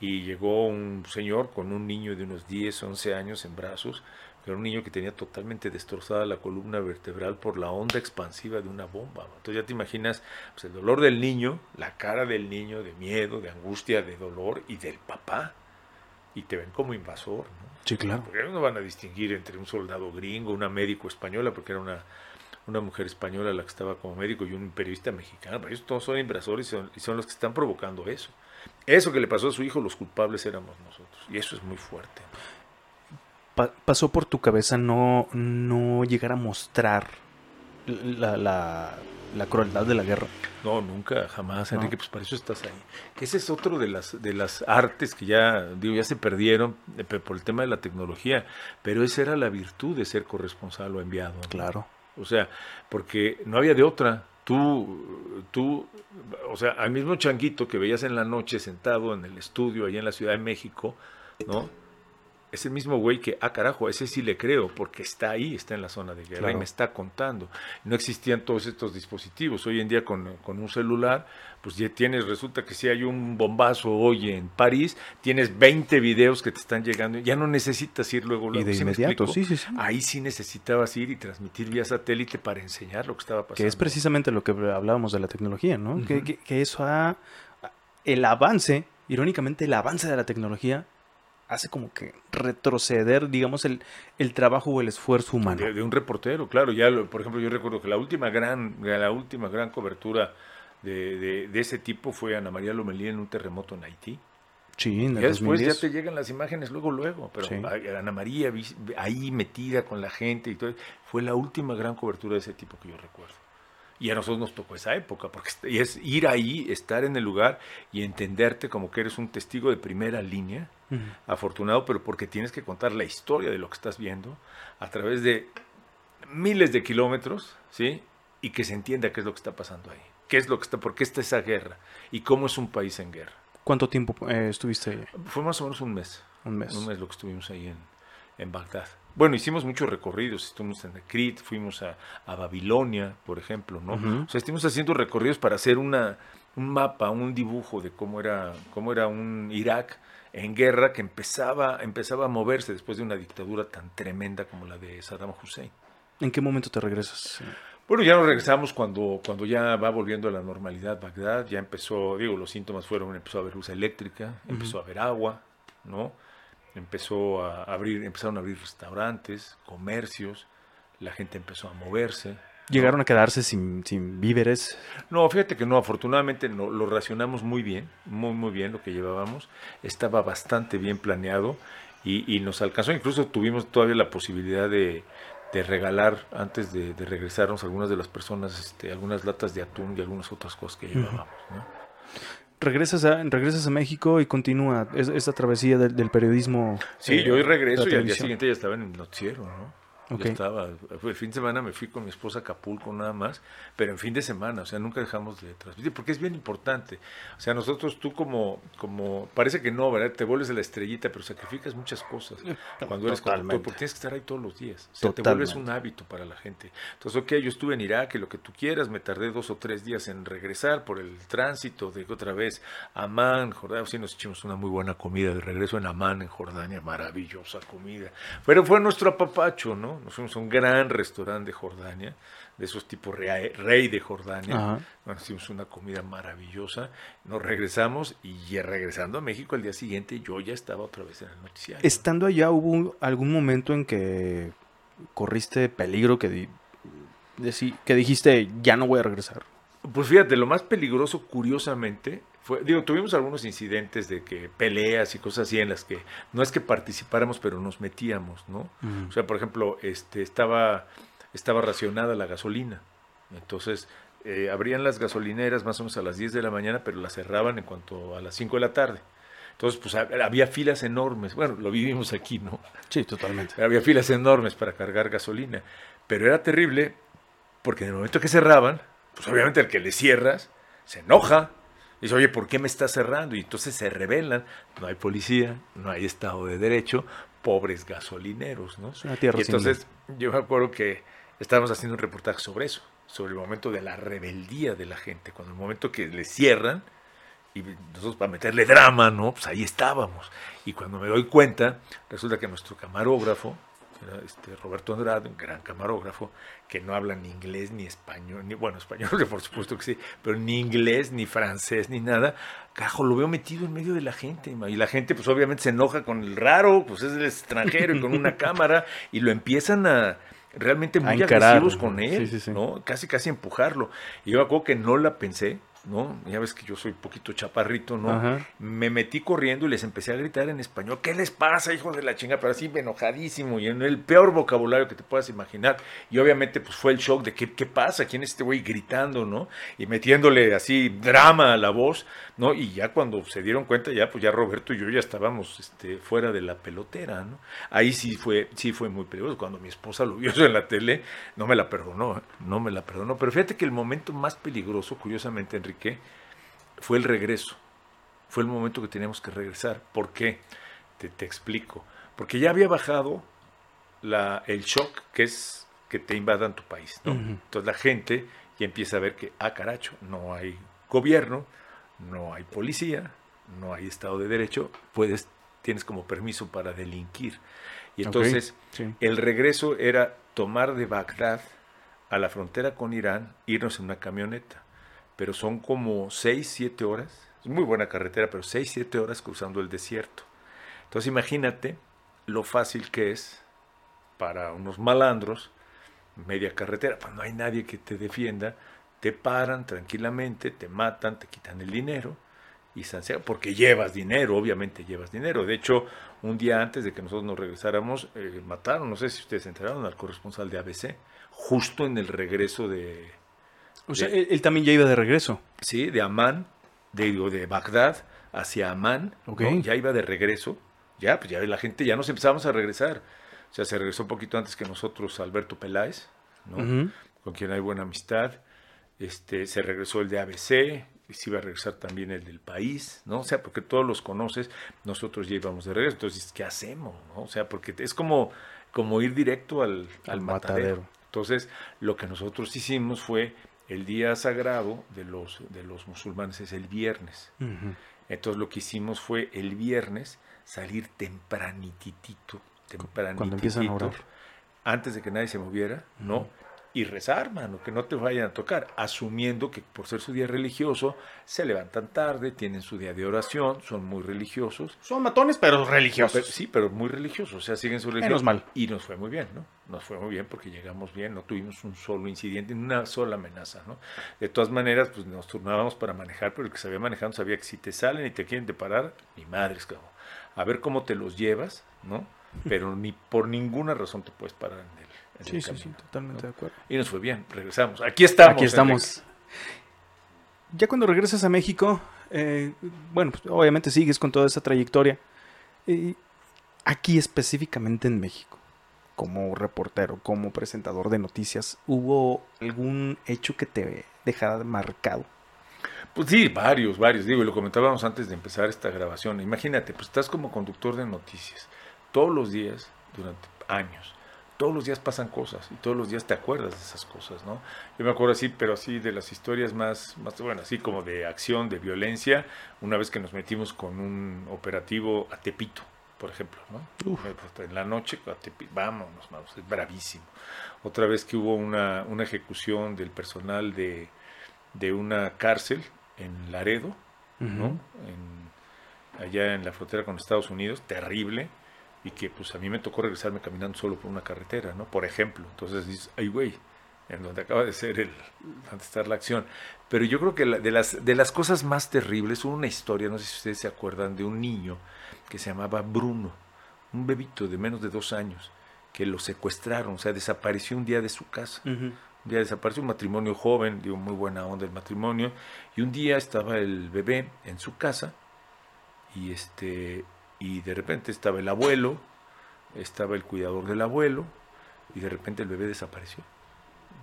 y llegó un señor con un niño de unos 10, 11 años en brazos, era un niño que tenía totalmente destrozada la columna vertebral por la onda expansiva de una bomba. Entonces ya te imaginas pues, el dolor del niño, la cara del niño de miedo, de angustia, de dolor y del papá y te ven como invasor. ¿no? Sí, claro. Porque no van a distinguir entre un soldado gringo, una médico española, porque era una, una mujer española la que estaba como médico y un periodista mexicano. Pero ellos todos son invasores y son, y son los que están provocando eso. Eso que le pasó a su hijo, los culpables éramos nosotros. Y eso es muy fuerte. pasó por tu cabeza no, no llegar a mostrar la, la crueldad de la guerra. No, nunca, jamás, Enrique, pues para eso estás ahí. Que ese es otro de las, de las artes que ya, digo, ya se perdieron eh, por el tema de la tecnología, pero esa era la virtud de ser corresponsal o enviado. Claro. O sea, porque no había de otra. Tú, tú, o sea, al mismo changuito que veías en la noche sentado en el estudio allá en la Ciudad de México, ¿no? Es el mismo güey que, ah, carajo, ese sí le creo, porque está ahí, está en la zona de guerra y me está contando. No existían todos estos dispositivos. Hoy en día con, un celular, pues ya tienes, resulta que si hay un bombazo hoy en París, tienes 20 videos que te están llegando, ya no necesitas ir luego, luego y de inmediato, sí, sí, sí. Ahí sí necesitabas ir y transmitir vía satélite para enseñar lo que estaba pasando. Que es precisamente lo que hablábamos de la tecnología, ¿no? que, que eso ha... El avance, irónicamente el avance de la tecnología hace como que retroceder, digamos, el, el trabajo o el esfuerzo humano. De, un reportero, claro. Ya, por ejemplo, yo recuerdo que la última gran, la última gran cobertura de, de, ese tipo fue Ana María Lomelí en un terremoto en Haití. Sí, en y después ya te llegan las imágenes luego, luego. Pero Ana María ahí metida con la gente y todo. Fue la última gran cobertura de ese tipo que yo recuerdo. Y a nosotros nos tocó esa época, porque es ir ahí, estar en el lugar y entenderte como que eres un testigo de primera línea, afortunado, pero porque tienes que contar la historia de lo que estás viendo a través de miles de kilómetros, ¿sí? Y que se entienda qué es lo que está pasando ahí, qué es lo que está, por qué está esa guerra y cómo es un país en guerra. ¿Cuánto tiempo eh, estuviste ahí? Fue más o menos un mes. Un mes. Un mes lo que estuvimos ahí en, en Bagdad. Bueno, hicimos muchos recorridos, estuvimos en Crete, fuimos a, Babilonia, por ejemplo, ¿no? O sea, estuvimos haciendo recorridos para hacer una, un mapa, un dibujo de cómo era, cómo era un Irak en guerra que empezaba, empezaba a moverse después de una dictadura tan tremenda como la de Saddam Hussein. ¿En qué momento te regresas? Bueno, ya nos regresamos cuando, cuando ya va volviendo a la normalidad Bagdad, ya empezó, digo, los síntomas fueron, empezó a haber luz eléctrica, empezó a haber agua, ¿no? empezó a abrir, empezaron a abrir restaurantes, comercios, la gente empezó a moverse. ¿Llegaron a quedarse sin, sin, víveres? No, fíjate que no, afortunadamente no, lo racionamos muy bien, muy, muy bien lo que llevábamos. Estaba bastante bien planeado y, y nos alcanzó. Incluso tuvimos todavía la posibilidad de, de regalar, antes de, de, regresarnos, algunas de las personas, este, algunas latas de atún y algunas otras cosas que llevábamos. ¿no? regresas a, regresas a México y continúa esta travesía del, periodismo. Sí, yo hoy regreso y al día siguiente ya estaba en el noticiero, ¿no? Estaba, el fin de semana me fui con mi esposa a Acapulco nada más, pero en fin de semana, o sea, nunca dejamos de transmitir, porque es bien importante. O sea, nosotros, tú como, como parece que no, ¿verdad? Te vuelves de la estrellita, pero sacrificas muchas cosas cuando eres conductor, porque tienes que estar ahí todos los días. O sea, te vuelves un hábito para la gente. Entonces, ok, yo estuve en Irak y lo que tú quieras, me tardé dos o tres días en regresar por el tránsito de otra vez Amán, Jordania, sí nos echamos una muy buena comida de regreso en Amán, en Jordania, maravillosa comida. Pero fue nuestro apapacho, ¿no? Nos fuimos a un gran restaurante de Jordania, de esos tipos rey, de Jordania. hicimos una comida maravillosa. Nos regresamos y ya regresando a México al día siguiente yo ya estaba otra vez en el noticiario. Estando allá, ¿hubo algún momento en que corriste peligro que, que dijiste ya no voy a regresar? Pues fíjate, lo más peligroso, curiosamente, digo, tuvimos algunos incidentes de que peleas y cosas así en las que no es que participáramos, pero nos metíamos, ¿no? O sea, por ejemplo, este, estaba, estaba racionada la gasolina. Entonces, eh, abrían las gasolineras más o menos a las 10 de la mañana, pero las cerraban en cuanto a las 5 de la tarde. Entonces, pues había filas enormes. Bueno, lo vivimos aquí, ¿no? Sí, totalmente. Había filas enormes para cargar gasolina. Pero era terrible porque en el momento que cerraban, pues obviamente el que le cierras se enoja Dice, oye, ¿por qué me está cerrando? Y entonces se rebelan, no hay policía, no hay Estado de Derecho, pobres gasolineros, ¿no? Es una tierra y sin entonces yo me acuerdo que estábamos haciendo un reportaje sobre eso, sobre el momento de la rebeldía de la gente, cuando el momento que le cierran, y nosotros para meterle drama, ¿no? Pues ahí estábamos. Y cuando me doy cuenta, resulta que nuestro camarógrafo, este Roberto Andrade, un gran camarógrafo, que no habla ni inglés ni español, ni bueno, español [laughs] por supuesto que sí, pero ni inglés, ni francés, ni nada, cajo, lo veo metido en medio de la gente, y la gente pues obviamente se enoja con el raro, pues es el extranjero y con una [laughs] cámara, y lo empiezan a realmente muy agresivos con él, Sí, sí, sí. ¿no? Casi casi empujarlo. Y yo acuerdo que no la pensé, ¿no? Ya ves que yo soy poquito chaparrito, ¿no? Ajá. Me metí corriendo y les empecé a gritar en español, ¿qué les pasa, hijos de la chinga? Pero así enojadísimo y en el peor vocabulario que te puedas imaginar. Y obviamente pues fue el shock de qué, qué pasa, quién es este güey gritando, ¿no? Y metiéndole así drama a la voz, ¿no? Y ya cuando se dieron cuenta, ya pues ya Roberto y yo ya estábamos este, fuera de la pelotera, ¿no? Ahí sí fue, sí fue muy peligroso. Cuando mi esposa lo vio [laughs] en la tele, no me la perdonó, ¿eh? no me la perdonó. Pero fíjate que el momento más peligroso, curiosamente, Enrique, fue el regreso. Fue el momento que teníamos que regresar. ¿Por qué? Te, te explico. Porque ya había bajado la, el shock que es que te invadan tu país. Entonces la gente ya empieza a ver que, ah, caracho, no hay gobierno, no hay policía, no hay Estado de Derecho, puedes, tienes como permiso para delinquir. Y entonces sí. el regreso era tomar de Bagdad a la frontera con Irán, irnos en una camioneta. Pero son como 6, 7 horas. Es muy buena carretera, pero 6, 7 horas cruzando el desierto. Entonces imagínate lo fácil que es para unos malandros, media carretera, cuando no hay nadie que te defienda, te paran tranquilamente, te matan, te quitan el dinero y porque llevas dinero, obviamente llevas dinero. De hecho, un día antes de que nosotros nos regresáramos, eh, mataron, no sé si ustedes se enteraron, al corresponsal de ABC, justo en el regreso de, O sea, él, él también ya iba de regreso. sí, de Amán, de, de Bagdad hacia Amán, Ok. ¿no? ya iba de regreso, ya, pues ya la gente, ya nos empezamos a regresar. O sea, se regresó un poquito antes que nosotros Alberto Peláez, ¿no? Con quien hay buena amistad. Este, se regresó el de ABC, se iba a regresar también el del país, ¿no? O sea, porque todos los conoces, nosotros ya íbamos de regreso. Entonces, ¿qué hacemos? ¿no? O sea, porque es como, como ir directo al, matadero. matadero. Entonces, lo que nosotros hicimos fue el día sagrado de los, de los musulmanes es el viernes. Entonces, lo que hicimos fue el viernes salir tempranititito, tempranititito, Cuando empiezan a orar. antes de que nadie se moviera, ¿no? Y rezar, mano, que no te vayan a tocar, asumiendo que por ser su día religioso, se levantan tarde, tienen su día de oración, son muy religiosos. Son matones, pero religiosos. Sí, pero muy religiosos, o sea, siguen su religión. Menos mal. Y nos fue muy bien, ¿no? Nos fue muy bien porque llegamos bien, no tuvimos un solo incidente, ni una sola amenaza, ¿no? De todas maneras, pues nos turnábamos para manejar, pero el que sabía manejar no sabía que si te salen y te quieren parar, ni madres, cabrón. A ver cómo te los llevas, ¿no? Pero ni por ninguna razón te puedes parar en el, en Sí, sí, sí, totalmente de acuerdo. Y nos fue bien, regresamos. Aquí estamos. Aquí estamos. Ya cuando regresas a México, eh, bueno, pues obviamente sigues con toda esa trayectoria. Eh, aquí específicamente en México, como reportero, como presentador de noticias, ¿hubo algún hecho que te dejara marcado? Pues sí, varios, varios. Digo, y lo comentábamos antes de empezar esta grabación. Imagínate, pues estás como conductor de noticias. Todos los días, durante años, todos los días pasan cosas y todos los días te acuerdas de esas cosas, ¿no? Yo me acuerdo así, pero así de las historias más, más bueno, así como de acción, de violencia, una vez que nos metimos con un operativo a Tepito, por ejemplo, ¿no? Uf. Eh, pues, En la noche, a Tepi- vámonos, vamos, es bravísimo. Otra vez que hubo una, una ejecución del personal de, de una cárcel en Laredo, ¿no? En- allá en la frontera con Estados Unidos, terrible, y que pues a mí me tocó regresarme caminando solo por una carretera, ¿no? Por ejemplo, entonces dices, ay güey, en donde acaba de ser el, donde está la acción. Pero yo creo que la- de, las, de las cosas más terribles, hubo una historia, no sé si ustedes se acuerdan, de un niño que se llamaba Bruno, un bebito de menos de dos años, que lo secuestraron, o sea, desapareció un día de su casa. Un día desapareció un matrimonio joven, digo, muy buena onda el matrimonio, y un día estaba el bebé en su casa, y este, y de repente estaba el abuelo, estaba el cuidador del abuelo, y de repente el bebé desapareció.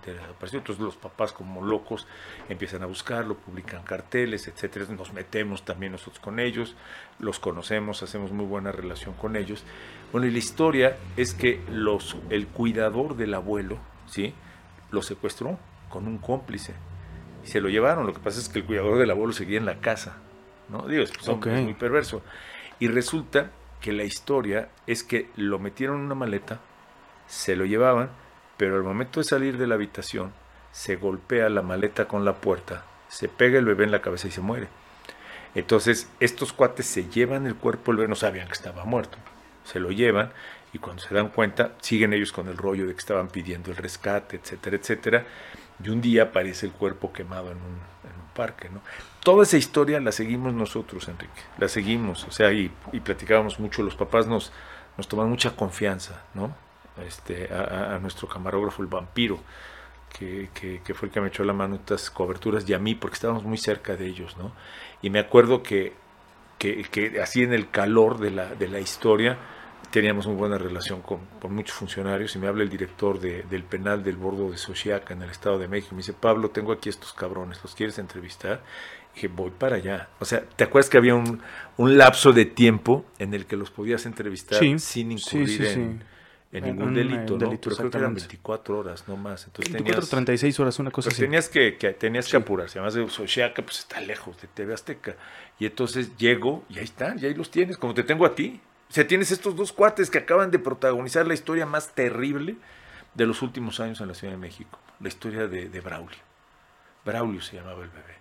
de la desaparición. Entonces los papás como locos empiezan a buscarlo, publican carteles, etcétera. Nos metemos también nosotros con ellos, los conocemos, hacemos muy buena relación con ellos. Bueno, y la historia es que los, el cuidador del abuelo, ¿sí? Lo secuestró con un cómplice y se lo llevaron. Lo que pasa es que el cuidador del abuelo seguía en la casa, ¿no? Digo, es, muy perverso. Y resulta que la historia es que lo metieron en una maleta, se lo llevaban, pero al momento de salir de la habitación, se golpea la maleta con la puerta, se pega el bebé en la cabeza y se muere. Entonces, estos cuates se llevan el cuerpo, el bebé no sabían que estaba muerto, se lo llevan y cuando se dan cuenta, siguen ellos con el rollo de que estaban pidiendo el rescate, etcétera, etcétera, y un día aparece el cuerpo quemado en un, parque, ¿no? Toda esa historia la seguimos nosotros, Enrique, la seguimos, o sea, y, y platicábamos mucho, los papás nos, nos toman mucha confianza, ¿no? Este, a, nuestro camarógrafo, el vampiro, que, que, fue el que me echó la mano estas coberturas, y a mí, porque estábamos muy cerca de ellos, ¿no? Y me acuerdo que, que, que así en el calor de la, de la historia, teníamos muy buena relación con, muchos funcionarios y me habla el director del penal del bordo de Xochiaca en el Estado de México. Me dice, Pablo, tengo aquí estos cabrones, ¿los quieres entrevistar? Dije, voy para allá. O sea, ¿te acuerdas que había un, lapso de tiempo en el que los podías entrevistar sin incurrir en, ningún delito, ¿no? Pero creo que eran 24 horas, no más. Entonces 24, 36 horas, una cosa así. Tenías que, tenías que apurarse. Además de Xochiaca, pues está lejos de TV Azteca. Y entonces llego y ahí están, y ahí los tienes, como te tengo a ti. O sea, tienes estos dos cuates que acaban de protagonizar la historia más terrible de los últimos años en la Ciudad de México, la historia de, Braulio. Braulio se llamaba el bebé.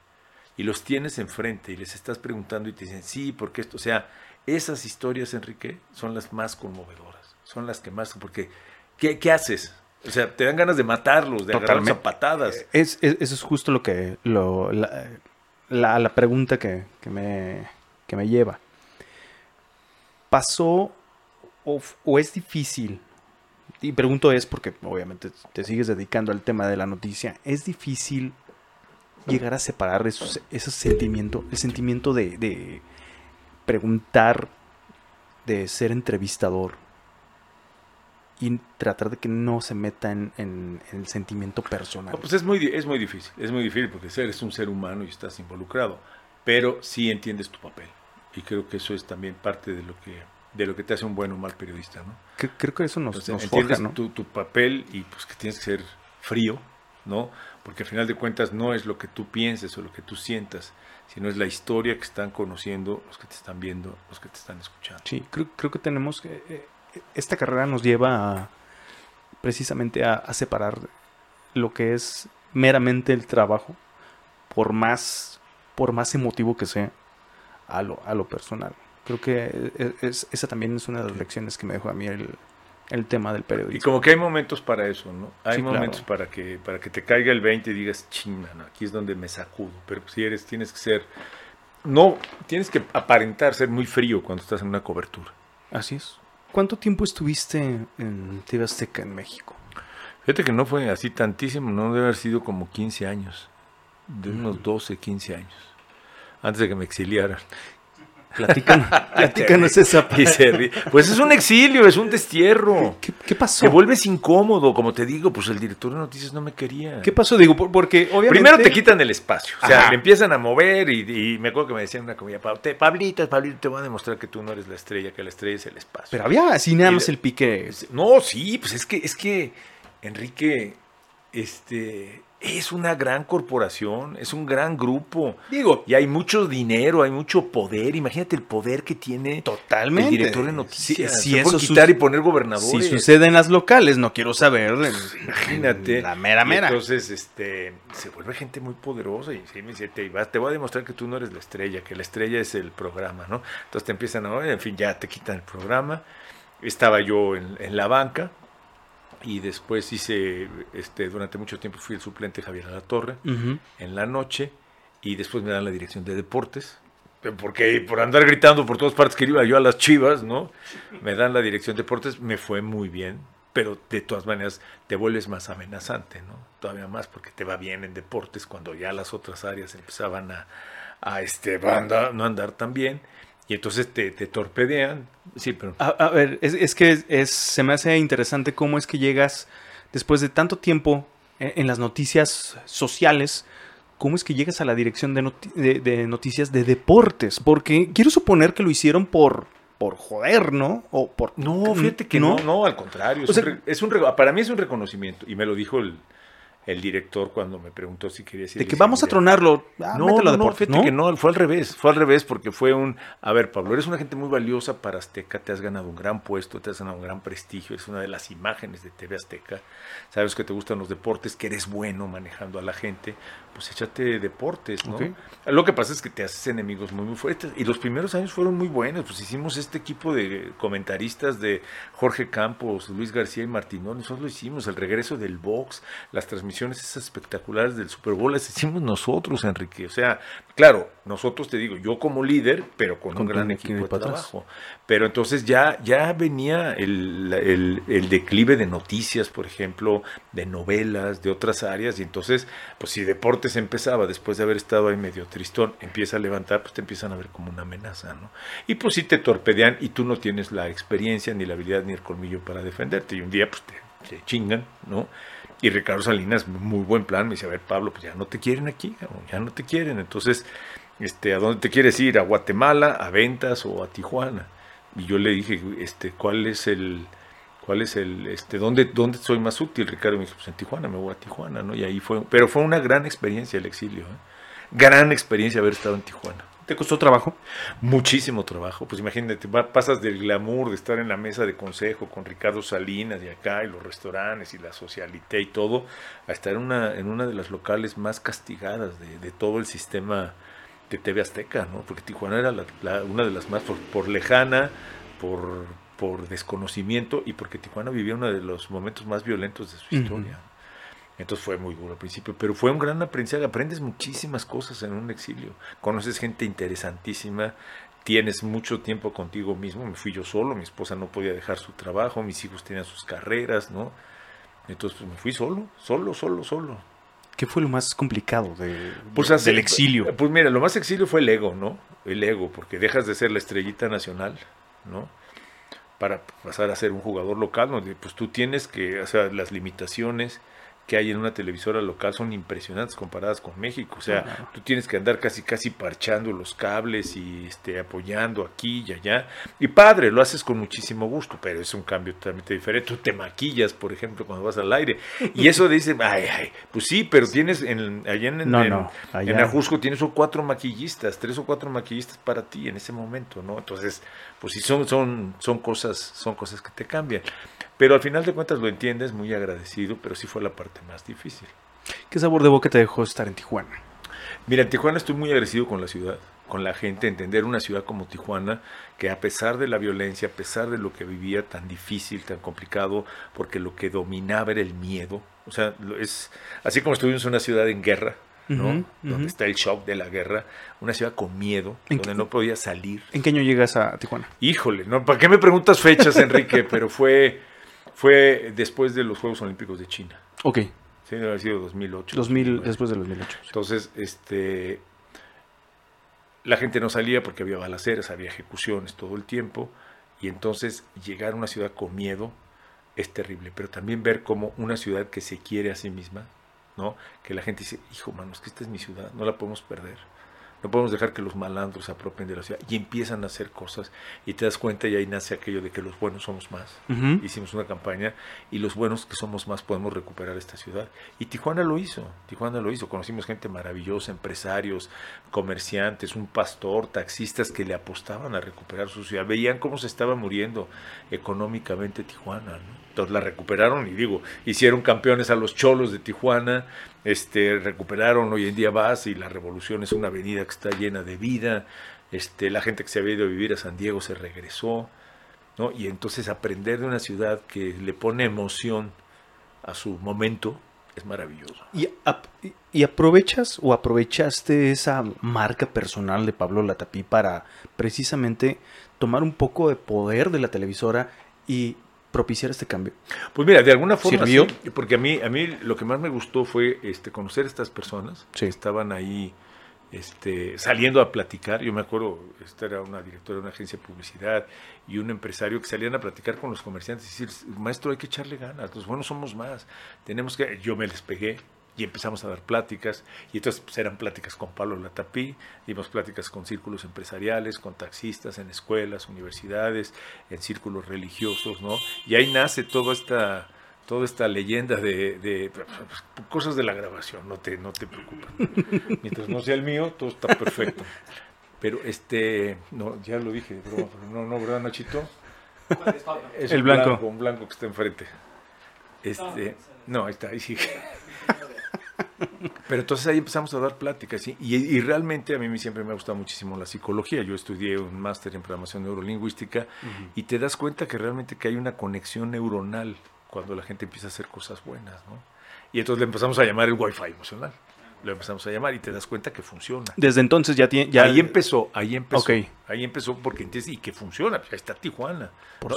Y los tienes enfrente y les estás preguntando y te dicen, sí, porque esto, o sea, esas historias, Enrique, son las más conmovedoras, son las que más, porque, ¿qué, haces? O sea, te dan ganas de matarlos, de agarrarlos a patadas. Es, eso es justo lo que, lo, la, la, pregunta que, que, me, que me lleva pasó o, es difícil, y pregunto es porque obviamente te sigues dedicando al tema de la noticia, es difícil llegar a separar esos, ese sentimiento, el sentimiento de, preguntar, de ser entrevistador y tratar de que no se meta en, el sentimiento personal. pues es muy, es muy difícil, es muy difícil porque eres un ser humano y estás involucrado, pero sí entiendes tu papel. Y creo que eso es también parte de lo que de lo que te hace un buen o mal periodista, ¿no? Creo que eso nos, entiendes tu, tu, papel y pues que tienes que ser frío, ¿no? Porque al final de cuentas no es lo que tú pienses o lo que tú sientas, sino es la historia que están conociendo los que te están viendo, los que te están escuchando. Sí, creo, creo que tenemos que... Eh, esta carrera nos lleva precisamente a, a separar lo que es meramente el trabajo, por más, por más emotivo que sea, a lo, a lo personal. Creo que e, e, esa también es una de las lecciones que me dejó a mí el, tema del periodismo. Y como que hay momentos para eso, ¿no? Hay momentos para que para que te caiga el 20 y digas, chinga, ¿no? aquí es donde me sacudo. Pero si eres, tienes que ser, no, tienes que aparentar ser muy frío cuando estás en una cobertura. Así es. ¿Cuánto tiempo estuviste en TV Azteca en México? Fíjate que no fue así tantísimo, no debe haber sido como 15 años, de unos 12, 15 años antes de que me exiliaran. Platícanos, [laughs] esa parte. Pues es un exilio, es un destierro. ¿Qué, pasó? Te vuelves incómodo, como te digo, pues el director de noticias no me quería. ¿Qué pasó? Digo, porque obviamente... Primero te quitan el espacio, o sea, le empiezan a mover y, me acuerdo que me decían una comida, Pablito, Pablito, te voy a demostrar que tú no eres la estrella, que la estrella es el espacio. Pero había así nada más el pique. No, sí, pues es que, es que, Enrique, este es una gran corporación, es un gran grupo. Digo, y hay mucho dinero, hay mucho poder. Imagínate el poder que tiene totalmente. el director de noticias. Si, eso quitar y poner gobernadores. Si sucede en las locales, no quiero saber. Imagínate. La mera mera. entonces, este, se vuelve gente muy poderosa y me dice, te, te voy a demostrar que tú no eres la estrella, que la estrella es el programa, ¿no? Entonces te empiezan a, en fin, ya te quitan el programa. Estaba yo en la banca y después hice, este, durante mucho tiempo fui el suplente Javier La Torre en la noche y después me dan la dirección de deportes, porque por andar gritando por todas partes que iba yo a las chivas, ¿no? Me dan la dirección de deportes, me fue muy bien, pero de todas maneras te vuelves más amenazante, ¿no? Todavía más porque te va bien en deportes cuando ya las otras áreas empezaban a, a este, no andar tan bien y entonces te, te torpedean. Sí, pero... A, ver, es, es que es, se me hace interesante cómo es que llegas después de tanto tiempo en, las noticias sociales, ¿cómo es que llegas a la dirección de, de, noticias de deportes? Porque quiero suponer que lo hicieron por, por joder, ¿no? O por... No, fíjate que no, no, al contrario. Es, un, para mí es un reconocimiento, y me lo dijo el, el director cuando me preguntó si quería decir. De que vamos a tronarlo. Ah, no, no, no, fíjate que no, fue al revés, fue al revés porque fue un, a ver Pablo, eres una gente muy valiosa para Azteca, te has ganado un gran puesto, te has ganado un gran prestigio, eres una de las imágenes de TV Azteca, sabes que te gustan los deportes, que eres bueno manejando a la gente, pues échate deportes, ¿no? Lo que pasa es que te haces enemigos muy, muy fuertes y los primeros años fueron muy buenos, pues hicimos este equipo de comentaristas de Jorge Campos, Luis García y Martinón, nosotros lo hicimos, el regreso del box, las transmisiones esas espectaculares del Super Bowl las hicimos nosotros, Enrique. O sea, claro, nosotros te digo, yo como líder, pero con, un gran equipo de trabajo. Pero entonces ya, ya venía el, el, declive de noticias, por ejemplo, de novelas, de otras áreas, y entonces, pues si deportes empezaba, después de haber estado ahí medio tristón, empieza a levantar, pues te empiezan a ver como una amenaza, ¿no? Y pues si te torpedean y tú no tienes la experiencia, ni la habilidad, ni el colmillo para defenderte, y un día pues te, te chingan, ¿no? Y Ricardo Salinas, muy buen plan, me dice, a ver Pablo, pues ya no te quieren aquí, ya no te quieren. Entonces, este, ¿a dónde te quieres ir? ¿A Guatemala, a Ventas o a Tijuana? Y yo le dije, este, ¿cuál es el, cuál es el, este, dónde, dónde soy más útil? Ricardo me dijo, pues en Tijuana, me voy a Tijuana, ¿no? Y ahí fue, pero fue una gran experiencia el exilio, ¿eh? gran experiencia haber estado en Tijuana. ¿Te costó trabajo? Muchísimo trabajo. Pues imagínate, pasas del glamour de estar en la mesa de consejo con Ricardo Salinas y acá, y los restaurantes y la socialité y todo, a estar en una, en una de las locales más castigadas de, todo el sistema de TV Azteca, ¿no? Porque Tijuana era una de las más por, lejana, por, por desconocimiento y porque Tijuana vivía uno de los momentos más violentos de su historia. Entonces fue muy duro al principio, pero fue un gran aprendizaje. Aprendes muchísimas cosas en un exilio. Conoces gente interesantísima, tienes mucho tiempo contigo mismo. Me fui yo solo, mi esposa no podía dejar su trabajo, mis hijos tenían sus carreras, ¿no? Entonces pues, me fui solo, solo, solo, solo. ¿Qué fue lo más complicado de, pues, del exilio? Pues mira, lo más exilio fue el ego, ¿no? El ego, porque dejas de ser la estrellita nacional, ¿no? Para pasar a ser un jugador local, donde pues tú tienes que, o sea, las limitaciones, que hay en una televisora local son impresionantes comparadas con México. O sea, tú tienes que andar casi casi parchando los cables y este apoyando aquí y allá. Y padre, lo haces con muchísimo gusto, pero es un cambio totalmente diferente. Tú te maquillas, por ejemplo, cuando vas al aire. Y eso dice, ay, ay, pues sí, pero tienes en, allá en, en, Ajusco tienes cuatro maquillistas, tres o cuatro maquillistas para ti en ese momento, ¿no? Entonces, pues sí son, son, son cosas, son cosas que te cambian. Pero al final de cuentas lo entiendes, muy agradecido, pero sí fue la parte más difícil. ¿Qué sabor de boca te dejó estar en Tijuana? Mira, en Tijuana estoy muy agradecido con la ciudad, con la gente, entender una ciudad como Tijuana, que a pesar de la violencia, a pesar de lo que vivía tan difícil, tan complicado, porque lo que dominaba era el miedo, o sea, es así como estuvimos en una ciudad en guerra, ¿no? Donde está el shock de la guerra, una ciudad con miedo, donde no podía salir. ¿En qué año llegas a Tijuana? Híjole, ¿no? ¿Para qué me preguntas fechas, Enrique? [laughs] Pero fue fue después de los Juegos Olímpicos de China. Ok. Sí, debe haber sido 2008. 2000, después de 2008. Entonces, este, la gente no salía porque había balaceras, había ejecuciones todo el tiempo. Y entonces llegar a una ciudad con miedo es terrible. Pero también ver como una ciudad que se quiere a sí misma, ¿no? Que la gente dice, hijo, manos, que esta es mi ciudad, no la podemos perder. No podemos dejar que los malandros se apropien de la ciudad y empiezan a hacer cosas y te das cuenta y ahí nace aquello de que los buenos somos más. Hicimos una campaña y los buenos que somos más podemos recuperar esta ciudad. Y Tijuana lo hizo, Tijuana lo hizo. Conocimos gente maravillosa, empresarios, comerciantes, un pastor, taxistas que le apostaban a recuperar su ciudad. Veían cómo se estaba muriendo económicamente Tijuana. La recuperaron y digo, hicieron campeones a los cholos de Tijuana, este, recuperaron, hoy en día vas y la revolución es una avenida que está llena de vida, este, la gente que se había ido a vivir a San Diego se regresó, ¿no? y entonces aprender de una ciudad que le pone emoción a su momento es maravilloso. ¿Y, y aprovechas o aprovechaste esa marca personal de Pablo Latapí para precisamente tomar un poco de poder de la televisora y propiciar este cambio? Pues mira, de alguna forma ¿Sirvió? porque a mí, a mí lo que más me gustó fue este, conocer a estas personas que estaban ahí este, saliendo a platicar. Yo me acuerdo, esta era una directora de una agencia de publicidad y un empresario que salían a platicar con los comerciantes y decir, maestro, hay que echarle ganas, los buenos somos más, tenemos que, yo me les pegué, y empezamos a dar pláticas, y entonces pues, eran pláticas con Pablo Latapí, dimos pláticas con círculos empresariales, con taxistas en escuelas, universidades, en círculos religiosos, ¿no? Y ahí nace toda esta, toda esta leyenda de, pues, cosas de la grabación, no te, no te preocupes. Mientras no sea el mío, todo está perfecto. Pero este, no, ya lo dije, no, no, ¿verdad, Nachito? Es el blanco. blanco. Un blanco que está enfrente. Este, no, ahí está, ahí sigue. Pero entonces ahí empezamos a dar pláticas y, y, realmente a mí siempre me ha gustado muchísimo la psicología. Yo estudié un máster en programación neurolingüística y te das cuenta que realmente que hay una conexión neuronal cuando la gente empieza a hacer cosas buenas, ¿no? Y entonces le empezamos a llamar el wifi emocional. Lo empezamos a llamar y te das cuenta que funciona. Desde entonces ya tiene... Ya... Ahí empezó, ahí empezó. Ahí empezó porque entonces, y que funciona, ahí está Tijuana.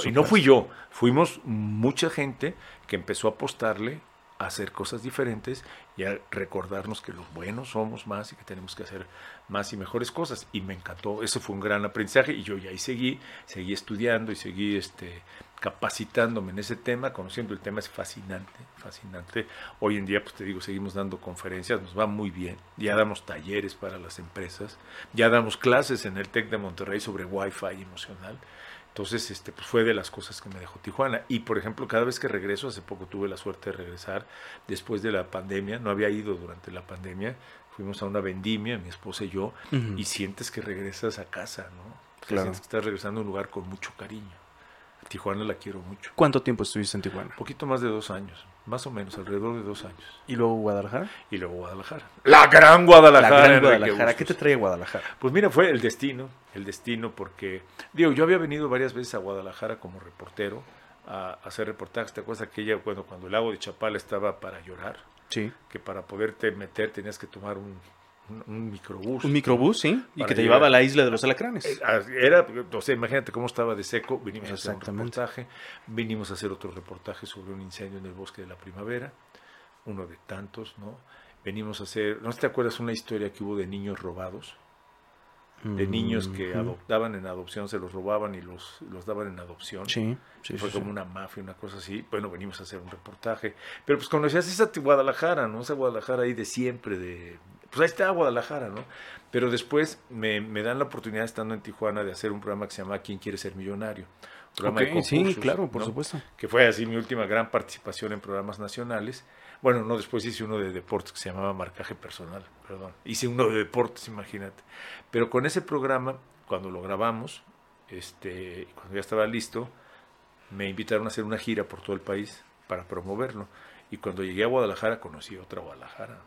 y no fui yo, fuimos mucha gente que empezó a apostarle hacer cosas diferentes y a recordarnos que los buenos somos más y que tenemos que hacer más y mejores cosas. Y me encantó, eso fue un gran aprendizaje y yo ya ahí seguí, seguí estudiando y seguí este, capacitándome en ese tema, conociendo el tema es fascinante, fascinante. Hoy en día, pues te digo, seguimos dando conferencias, nos va muy bien, ya damos talleres para las empresas, ya damos clases en el TEC de Monterrey sobre Wi-Fi emocional. Entonces, este, pues fue de las cosas que me dejó Tijuana. Y, por ejemplo, cada vez que regreso, hace poco tuve la suerte de regresar después de la pandemia, no había ido durante la pandemia, fuimos a una vendimia, mi esposa y yo, y sientes que regresas a casa, ¿no? Sientes que estás regresando a un lugar con mucho cariño. Tijuana la quiero mucho. ¿Cuánto tiempo estuviste en Tijuana? Un poquito más de dos años. Más o menos, alrededor de dos años. ¿Y luego Guadalajara? Y luego Guadalajara. La gran Guadalajara. La gran Guadalajara. ¿Qué te trae Guadalajara? Pues mira, fue el destino, el destino porque, digo, yo había venido varias veces a Guadalajara como reportero a, hacer reportajes. ¿Te acuerdas aquella cuando, cuando el lago de Chapala estaba para llorar? Sí. Que para poderte meter tenías que tomar un, un, microbús. Un microbús, sí. Y que te llevaba a la isla de los alacranes. Eh, era, o sea, imagínate cómo estaba de seco. Vinimos a hacer un reportaje. Vinimos a hacer otro reportaje sobre un incendio en el bosque de la primavera. Uno de tantos, ¿no? Venimos a hacer. ¿No te acuerdas una historia que hubo de niños robados? De niños que adoptaban en adopción, se los robaban y los, los daban en adopción. Sí, sí Fue como una mafia, una cosa así. Bueno, venimos a hacer un reportaje. Pero pues conocías esa Guadalajara, ¿no? Esa Guadalajara ahí de siempre, de pues ahí está Guadalajara, ¿no? Pero después me, dan la oportunidad, estando en Tijuana, de hacer un programa que se llama ¿Quién quiere ser millonario? programa sí, claro, por supuesto. Que fue así mi última gran participación en programas nacionales. Bueno, no, después hice uno de deportes que se llamaba Marcaje Personal, perdón. Hice uno de deportes, imagínate. Pero con ese programa, cuando lo grabamos, este, cuando ya estaba listo, me invitaron a hacer una gira por todo el país para promoverlo. Y cuando llegué a Guadalajara, conocí otra Guadalajara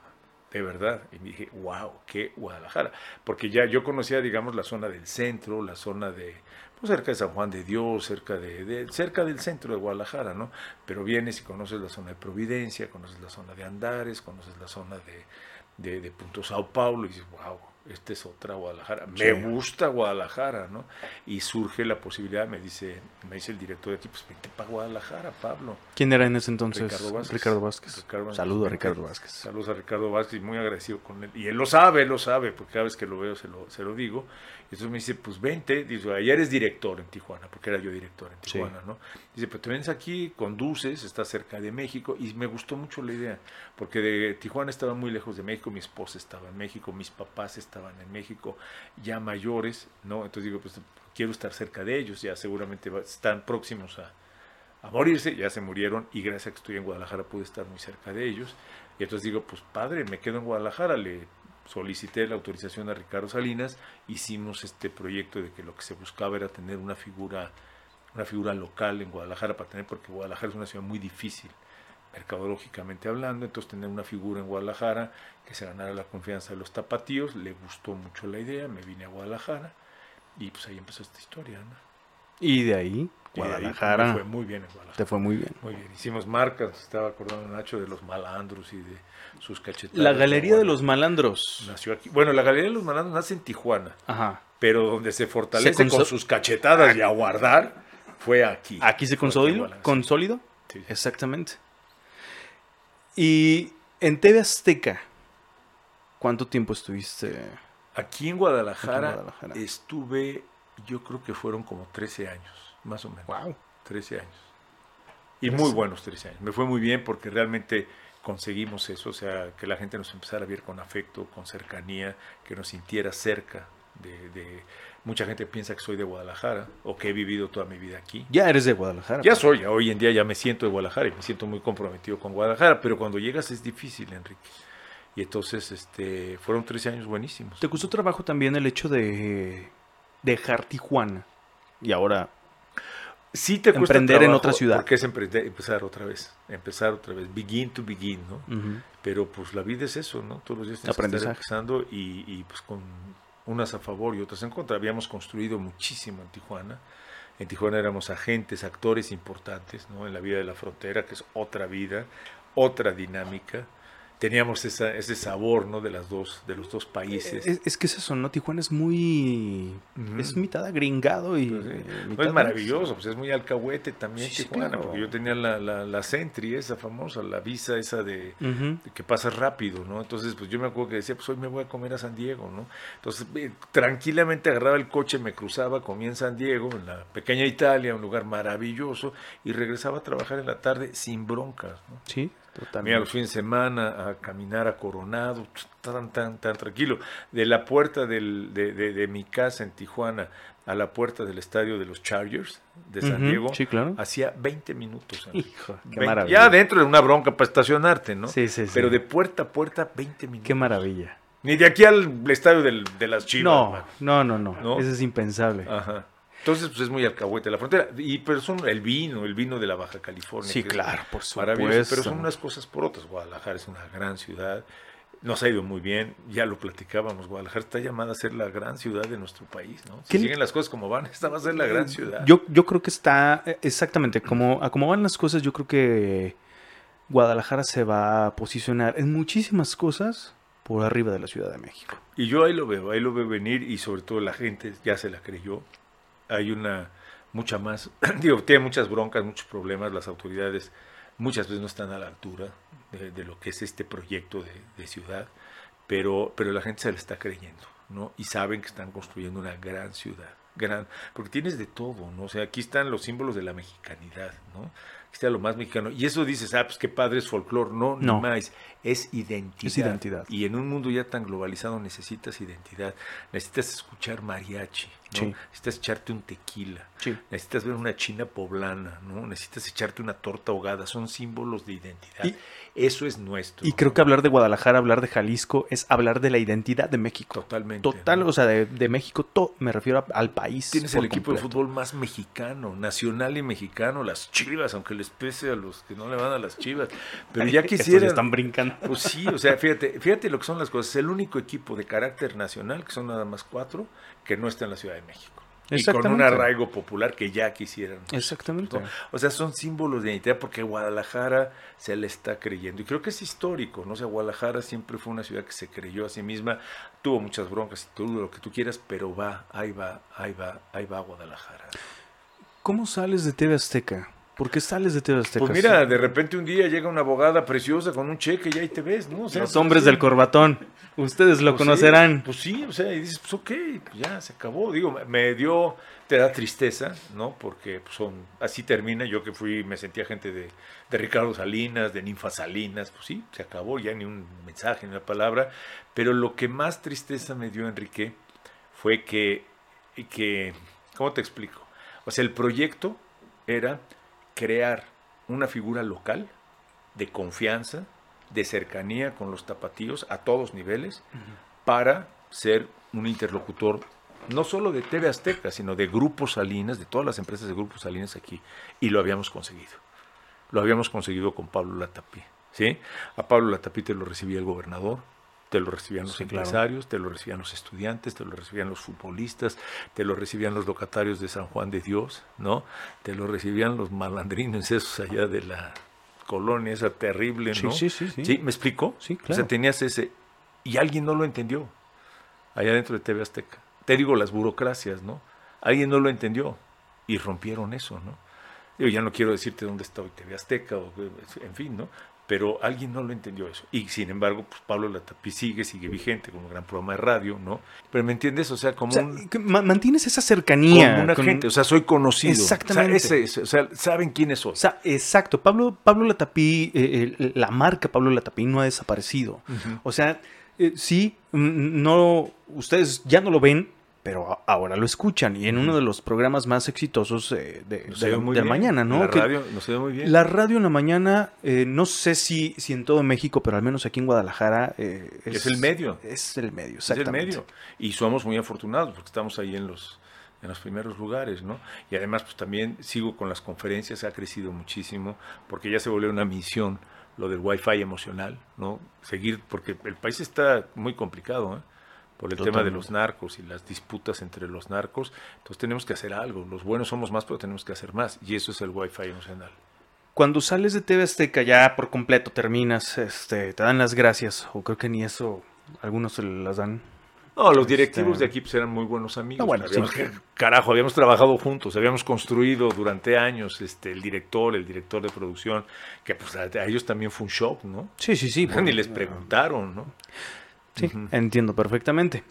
de verdad. Y me dije, wow, qué Guadalajara. Porque ya yo conocía, digamos, la zona del centro, la zona de, pues cerca de San Juan de Dios, cerca de, cerca del centro de Guadalajara, ¿no? Pero vienes y conoces la zona de Providencia, conoces la zona de Andares, conoces la zona de, de, de Punto Sao Paulo y dices, wow, esta es otra Guadalajara. Me gusta Guadalajara, ¿no? Y surge la posibilidad, me dice, me dice el director de aquí, pues vente para Guadalajara, Pablo. ¿Quién era en ese entonces? Ricardo Vázquez. Saludos a Ricardo Vázquez. Saludos a Ricardo Vázquez, muy agradecido con él. Y él lo sabe, él lo sabe, porque cada vez que lo veo se lo, se lo digo. Entonces me dice, pues vente, dice, ayer eres director en Tijuana, porque era yo director en Tijuana, ¿no? Dice, pero te vienes aquí, conduces, estás cerca de México, y me gustó mucho la idea, porque de Tijuana estaba muy lejos de México, mi esposa estaba en México, mis papás estaban en México, ya mayores, ¿no? Entonces digo, pues quiero estar cerca de ellos, ya seguramente están próximos a, a morirse, ya se murieron, y gracias a que estoy en Guadalajara pude estar muy cerca de ellos. Y entonces digo, pues padre, me quedo en Guadalajara, le solicité la autorización a Ricardo Salinas, hicimos este proyecto de que lo que se buscaba era tener una figura, una figura local en Guadalajara para tener, porque Guadalajara es una ciudad muy difícil, mercadológicamente hablando, entonces tener una figura en Guadalajara que se ganara la confianza de los tapatíos, le gustó mucho la idea, me vine a Guadalajara y pues ahí empezó esta historia. Y de ahí Guadalajara. fue muy bien en Guadalajara. Te fue muy bien. Muy bien. Hicimos marcas, estaba acordando Nacho de los malandros y de sus cachetadas. La Galería de, los Malandros. Nació aquí. Bueno, la Galería de los Malandros nace en Tijuana. Ajá. Pero donde se fortalece con sus cachetadas y a guardar fue aquí. ¿Aquí se consolidó? ¿Consolido? Sí. Exactamente. Y en TV Azteca, ¿cuánto tiempo estuviste? Aquí en Guadalajara, estuve, yo creo que fueron como 13 años, más o menos. Wow. 13 años. Y muy buenos 13 años. Me fue muy bien porque realmente conseguimos eso, o sea, que la gente nos empezara a ver con afecto, con cercanía, que nos sintiera cerca de, mucha gente piensa que soy de Guadalajara o que he vivido toda mi vida aquí. Ya eres de Guadalajara. Ya soy, hoy en día ya me siento de Guadalajara y me siento muy comprometido con Guadalajara, pero cuando llegas es difícil, Enrique. Y entonces este, fueron 13 años buenísimos. ¿Te costó trabajo también el hecho de dejar Tijuana y ahora sí te emprender en otra ciudad? Porque es empezar otra vez, empezar otra vez, begin to begin, ¿no? Pero pues la vida es eso, ¿no? Todos los días tienes que estar empezando y, y pues con unas a favor y otras en contra. Habíamos construido muchísimo en Tijuana. En Tijuana éramos agentes, actores importantes ¿no? en la vida de la frontera, que es otra vida, otra dinámica teníamos ese sabor, ¿no? De las dos, de los dos países. Es, que es eso, ¿no? Tijuana es muy, es mitad agringado y pues es maravilloso, pues es muy alcahuete también Tijuana, porque yo tenía la, la, la Sentry, esa famosa, la visa esa de, que pasa rápido, ¿no? Entonces, pues yo me acuerdo que decía, pues hoy me voy a comer a San Diego, ¿no? Entonces, eh, tranquilamente agarraba el coche, me cruzaba, comía en San Diego, en la pequeña Italia, un lugar maravilloso, y regresaba a trabajar en la tarde sin broncas, ¿no? Sí, Mira, los fines de semana a caminar a Coronado, tan, tan, tan tranquilo. De la puerta del, de, de, mi casa en Tijuana a la puerta del estadio de los Chargers de San Diego, hacía 20 minutos. Hijo, qué maravilla. Ya dentro de una bronca para estacionarte, ¿no? Sí, sí, sí. Pero de puerta a puerta, 20 minutos. Qué maravilla. Ni de aquí al estadio del, de las Chivas. No, no, no, no, no. Eso es impensable. Ajá. Entonces, pues es muy alcahuete la frontera. Y pero son el vino, el vino de la Baja California. Sí, claro, por supuesto. Pero son unas cosas por otras. Guadalajara es una gran ciudad. Nos ha ido muy bien, ya lo platicábamos. Guadalajara está llamada a ser la gran ciudad de nuestro país, ¿no? Si siguen las cosas como van, [laughs] esta va a ser la gran ciudad. Yo, yo creo que está eh, exactamente como, a como van las cosas. Yo creo que Guadalajara se va a posicionar en muchísimas cosas por arriba de la Ciudad de México. Y yo ahí lo veo, ahí lo veo venir y sobre todo la gente ya se la creyó hay una mucha más, [clears throat] digo, tiene muchas broncas, muchos problemas, las autoridades muchas veces no están a la altura de, lo que es este proyecto de, ciudad, pero, pero la gente se le está creyendo, ¿no? Y saben que están construyendo una gran ciudad, gran, porque tienes de todo, ¿no? O sea, aquí están los símbolos de la mexicanidad, ¿no? Aquí está lo más mexicano. Y eso dices, ah, pues qué padre es folclore, no, no más es identidad. identidad. Y en un mundo ya tan globalizado necesitas identidad. Necesitas escuchar mariachi, necesitas echarte un tequila, necesitas ver una china poblana, ¿no? necesitas echarte una torta ahogada. Son símbolos de identidad. Eso es nuestro. Y creo que hablar de Guadalajara, hablar de Jalisco, es hablar de la identidad de México. Totalmente. Total, o sea, de, México, todo, me refiero al país. Tienes el equipo de fútbol más mexicano, nacional y mexicano, las chivas, aunque les pese a los que no le van a las chivas. Pero [laughs] ya quisieran. están brincando. Pues sí, o sea, fíjate, fíjate lo que son las cosas. Es el único equipo de carácter nacional, que son nada más cuatro, que no está en la Ciudad de México. Y con un arraigo popular que ya quisieran. Exactamente. O sea, son símbolos de identidad porque Guadalajara se le está creyendo. Y creo que es histórico, ¿no? O sea, Guadalajara siempre fue una ciudad que se creyó a sí misma, tuvo muchas broncas y todo lo que tú quieras, pero va, ahí va, ahí va, ahí va Guadalajara. ¿Cómo sales de TV Azteca? ¿Por qué sales de TV Azteca? Pues mira, de repente un día llega una abogada preciosa con un cheque y ahí te ves, ¿no? Los pues hombres del corbatón, ustedes lo pues conocerán. pues sí, o sea, y dices, pues ok, pues ya se acabó. Digo, me dio, te da tristeza, ¿no? Porque son, así termina. Yo que fui, me sentía gente de, de Ricardo Salinas, de Ninfa Salinas, pues sí, se acabó, ya ni un mensaje, ni una palabra. Pero lo que más tristeza me dio, Enrique, fue que, que ¿cómo te explico? O sea, el proyecto era crear una figura local de confianza, de cercanía con los tapatíos a todos niveles, para ser un interlocutor no solo de TV Azteca, sino de Grupos Salinas, de todas las empresas de Grupos Salinas aquí. Y lo habíamos conseguido. Lo habíamos conseguido con Pablo Latapí. ¿sí? A Pablo Latapí te lo recibía el gobernador, te lo recibían los empresarios, te lo recibían los estudiantes, te lo recibían los futbolistas, te lo recibían los locatarios de San Juan de Dios, ¿no? Te lo recibían los malandrines esos allá de la colonia esa terrible, ¿no? Sí, sí, sí. ¿Sí? ¿Me explico? Sí, claro. O sea, tenías ese... Y alguien no lo entendió, allá dentro de TV Azteca. Te digo, las burocracias, ¿no? Alguien no lo entendió y rompieron eso, ¿no? Yo ya no quiero decirte dónde está hoy TV Azteca, o, en fin, ¿no? Pero alguien no lo entendió eso. Y sin embargo, pues Pablo Latapí sigue, sigue vigente con un gran programa de radio, ¿no? Pero ¿me entiendes? O sea, como mantienes esa cercanía. Con una gente, o sea, soy conocido. Exactamente. O sea, saben quiénes soy. O sea, exacto. Pablo, Pablo Latapí, eh, la marca Pablo Latapí no ha desaparecido. O sea, eh, sí, no, ustedes ya no lo ven, pero ahora lo escuchan y en uno de los programas más exitosos eh, de, de, mañana, ¿no? La radio nos ve muy bien. La radio en la mañana, eh, no sé si, si en todo México, pero al menos aquí en Guadalajara. Eh, es, el medio. Es el medio, exactamente. Es el medio. Y somos muy afortunados porque estamos ahí en los, en los primeros lugares, ¿no? Y además, pues también sigo con las conferencias, ha crecido muchísimo porque ya se volvió una misión lo del wifi emocional, ¿no? Seguir, porque el país está muy complicado, ¿eh? Por el tema de los narcos y las disputas entre los narcos. Entonces tenemos que hacer algo. Los buenos somos más, pero tenemos que hacer más. Y eso es el Wi-Fi emocional. Cuando sales de TV Azteca ya por completo terminas, este, te dan las gracias, o creo que ni eso algunos se las dan. No, los directivos este, de aquí pues, eran muy buenos amigos. bueno, carajo, habíamos trabajado juntos, habíamos construido durante años este, el director, el director de producción, que pues a, ellos también fue un shock, ¿no? Sí, sí, sí. [laughs] Ni les preguntaron, ¿no? Sí, entiendo perfectamente.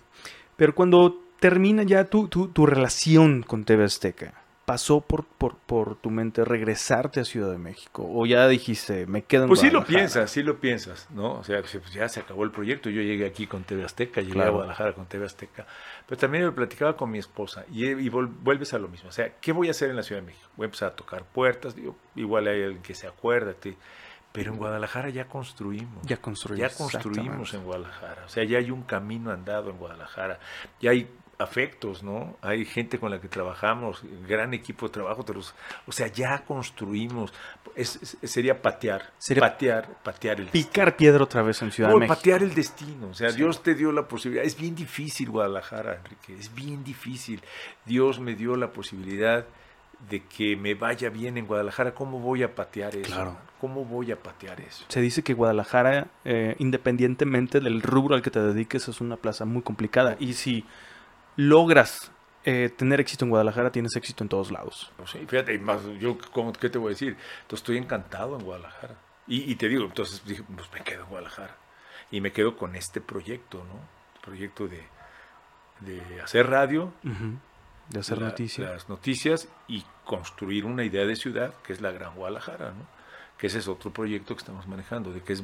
Pero cuando termina ya tu, tu, relación con TV Azteca, ¿pasó por, por, por, tu mente regresarte a Ciudad de México? ¿O ya dijiste, me quedo en Pues sí lo piensas, sí lo piensas, ¿no? O sea, pues ya se acabó el proyecto, yo llegué aquí con TV Azteca, llegué a Guadalajara con TV Azteca. Pero también lo platicaba con mi esposa y, y, vuelves a lo mismo. O sea, ¿qué voy a hacer en la Ciudad de México? Voy a empezar a tocar puertas, digo, igual hay alguien que se acuerda, pero en Guadalajara ya construimos. Ya construimos. Ya construimos en Guadalajara. O sea, ya hay un camino andado en Guadalajara. Ya hay afectos, ¿no? Hay gente con la que trabajamos, gran equipo de trabajo, o sea, ya construimos. sería patear, sería patear, patear el Picar piedra otra vez en Ciudad de México. patear el destino. O sea, Dios te dio la posibilidad. Es bien difícil Guadalajara, Enrique, es bien difícil. Dios me dio la posibilidad de que me vaya bien en Guadalajara, ¿cómo voy a patear eso? Claro. ¿Cómo voy a patear eso? Se dice que Guadalajara, eh, independientemente del rubro al que te dediques, es una plaza muy complicada. Y si logras eh, tener éxito en Guadalajara, tienes éxito en todos lados. Pues sí, fíjate, más, yo, ¿cómo, ¿qué te voy a decir? Entonces, estoy encantado en Guadalajara. Y, te digo, entonces dije, pues me quedo en Guadalajara. Y me quedo con este proyecto, ¿no? Proyecto de, de hacer radio de hacer noticias. Las noticias y construir una idea de ciudad que es la Gran Guadalajara, ¿no? Que ese es otro proyecto que estamos manejando, de que es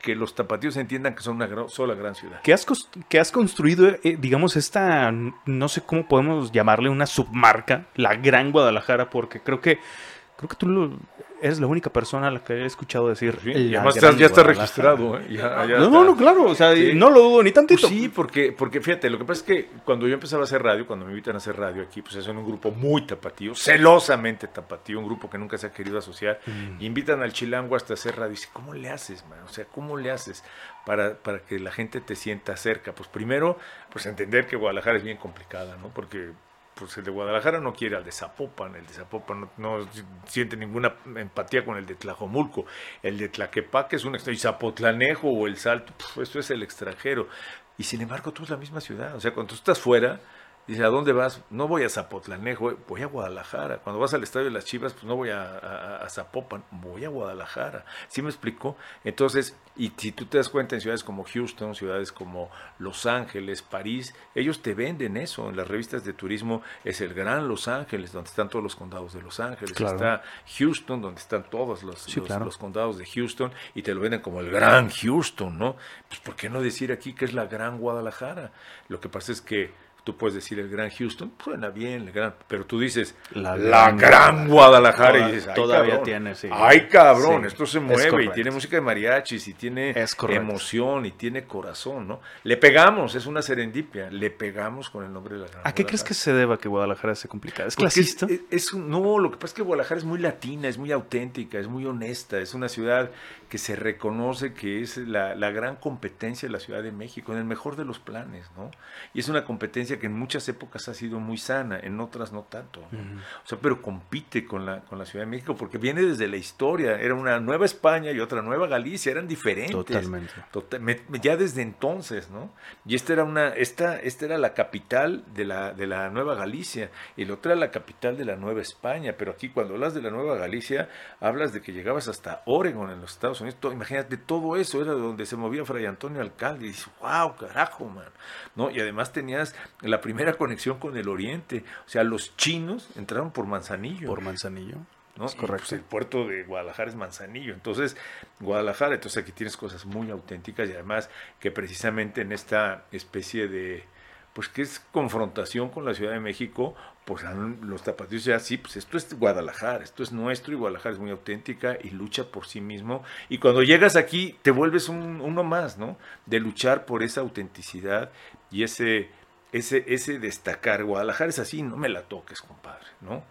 que los tapatíos entiendan que son una sola gran ciudad. Que has, que has construido, eh, digamos, esta, no sé cómo podemos llamarle una submarca, la Gran Guadalajara, porque creo que, creo que tú lo, es la única persona a la que he escuchado decir. ya está registrado. ¿eh? no, no, no, claro. O sea, no lo dudo ni tantito. Pues sí, porque, porque fíjate, lo que pasa es que cuando yo empezaba a hacer radio, cuando me invitan a hacer radio aquí, pues es un grupo muy tapatío, celosamente tapatío, un grupo que nunca se ha querido asociar. Mm. invitan al chilango hasta hacer radio. Y dice, ¿cómo le haces, man? O sea, ¿cómo le haces para, para que la gente te sienta cerca? Pues primero, pues entender que Guadalajara es bien complicada, ¿no? Porque pues el de Guadalajara no quiere al de Zapopan, el de Zapopan no, siente ninguna empatía con el de Tlajomulco, el de Tlaquepaque es un extranjero, y Zapotlanejo o el Salto, eso es el extranjero. Y sin embargo, tú es la misma ciudad, o sea, cuando tú estás fuera, Dice, ¿a dónde vas? No voy a Zapotlanejo, eh, voy a Guadalajara. Cuando vas al estadio de las Chivas, pues no voy a, Zapopan, voy a Guadalajara. ¿Sí me explico? Entonces, y si tú te das cuenta en ciudades como Houston, ciudades como Los Ángeles, París, ellos te venden eso. En las revistas de turismo es el gran Los Ángeles, donde están todos los condados de Los Ángeles. Está Houston, donde están todos los, los, condados de Houston, y te lo venden como el gran Houston, ¿no? Pues, ¿por qué no decir aquí que es la gran Guadalajara? Lo que pasa es que Tú puedes decir el Gran Houston, suena bien, el gran, pero tú dices la, Gran, Guadalajara y dices, todavía tiene, sí. Ay, cabrón, esto se mueve y tiene música de mariachis y tiene emoción y tiene corazón, ¿no? Le pegamos, es una serendipia, le pegamos con el nombre de la Gran ¿A qué crees que se deba que Guadalajara sea complicada? ¿Es clasista? Es, no, lo que pasa es que Guadalajara es muy latina, es muy auténtica, es muy honesta, es una ciudad que se reconoce que es la, la gran competencia de la Ciudad de México, en el mejor de los planes, ¿no? Y es una competencia que en muchas épocas ha sido muy sana, en otras no tanto. O sea, pero compite con la, con la Ciudad de México porque viene desde la historia. Era una nueva España y otra nueva Galicia, eran diferentes. Totalmente. ya desde entonces, ¿no? Y esta era una, esta, esta era la capital de la, de la Nueva Galicia y la otra era la capital de la Nueva España. Pero aquí cuando hablas de la Nueva Galicia, hablas de que llegabas hasta Oregon en los Estados Unidos. Imagínate, todo eso era donde se movía Fray Antonio Alcalde. Y dices, wow, carajo, man. ¿No? Y además tenías la primera conexión con el Oriente. O sea, los chinos entraron por Manzanillo. Por Manzanillo. ¿no? correcto. Pues, el puerto de Guadalajara es Manzanillo. Entonces, Guadalajara, entonces aquí tienes cosas muy auténticas y además que precisamente en esta especie de, pues que es confrontación con la Ciudad de México, pues los tapatíos ya sí, pues esto es Guadalajara, esto es nuestro y Guadalajara es muy auténtica y lucha por sí mismo. Y cuando llegas aquí te vuelves un, uno más, ¿no? De luchar por esa autenticidad y ese, ese, ese destacar. Guadalajara es así, no me la toques, compadre, ¿no?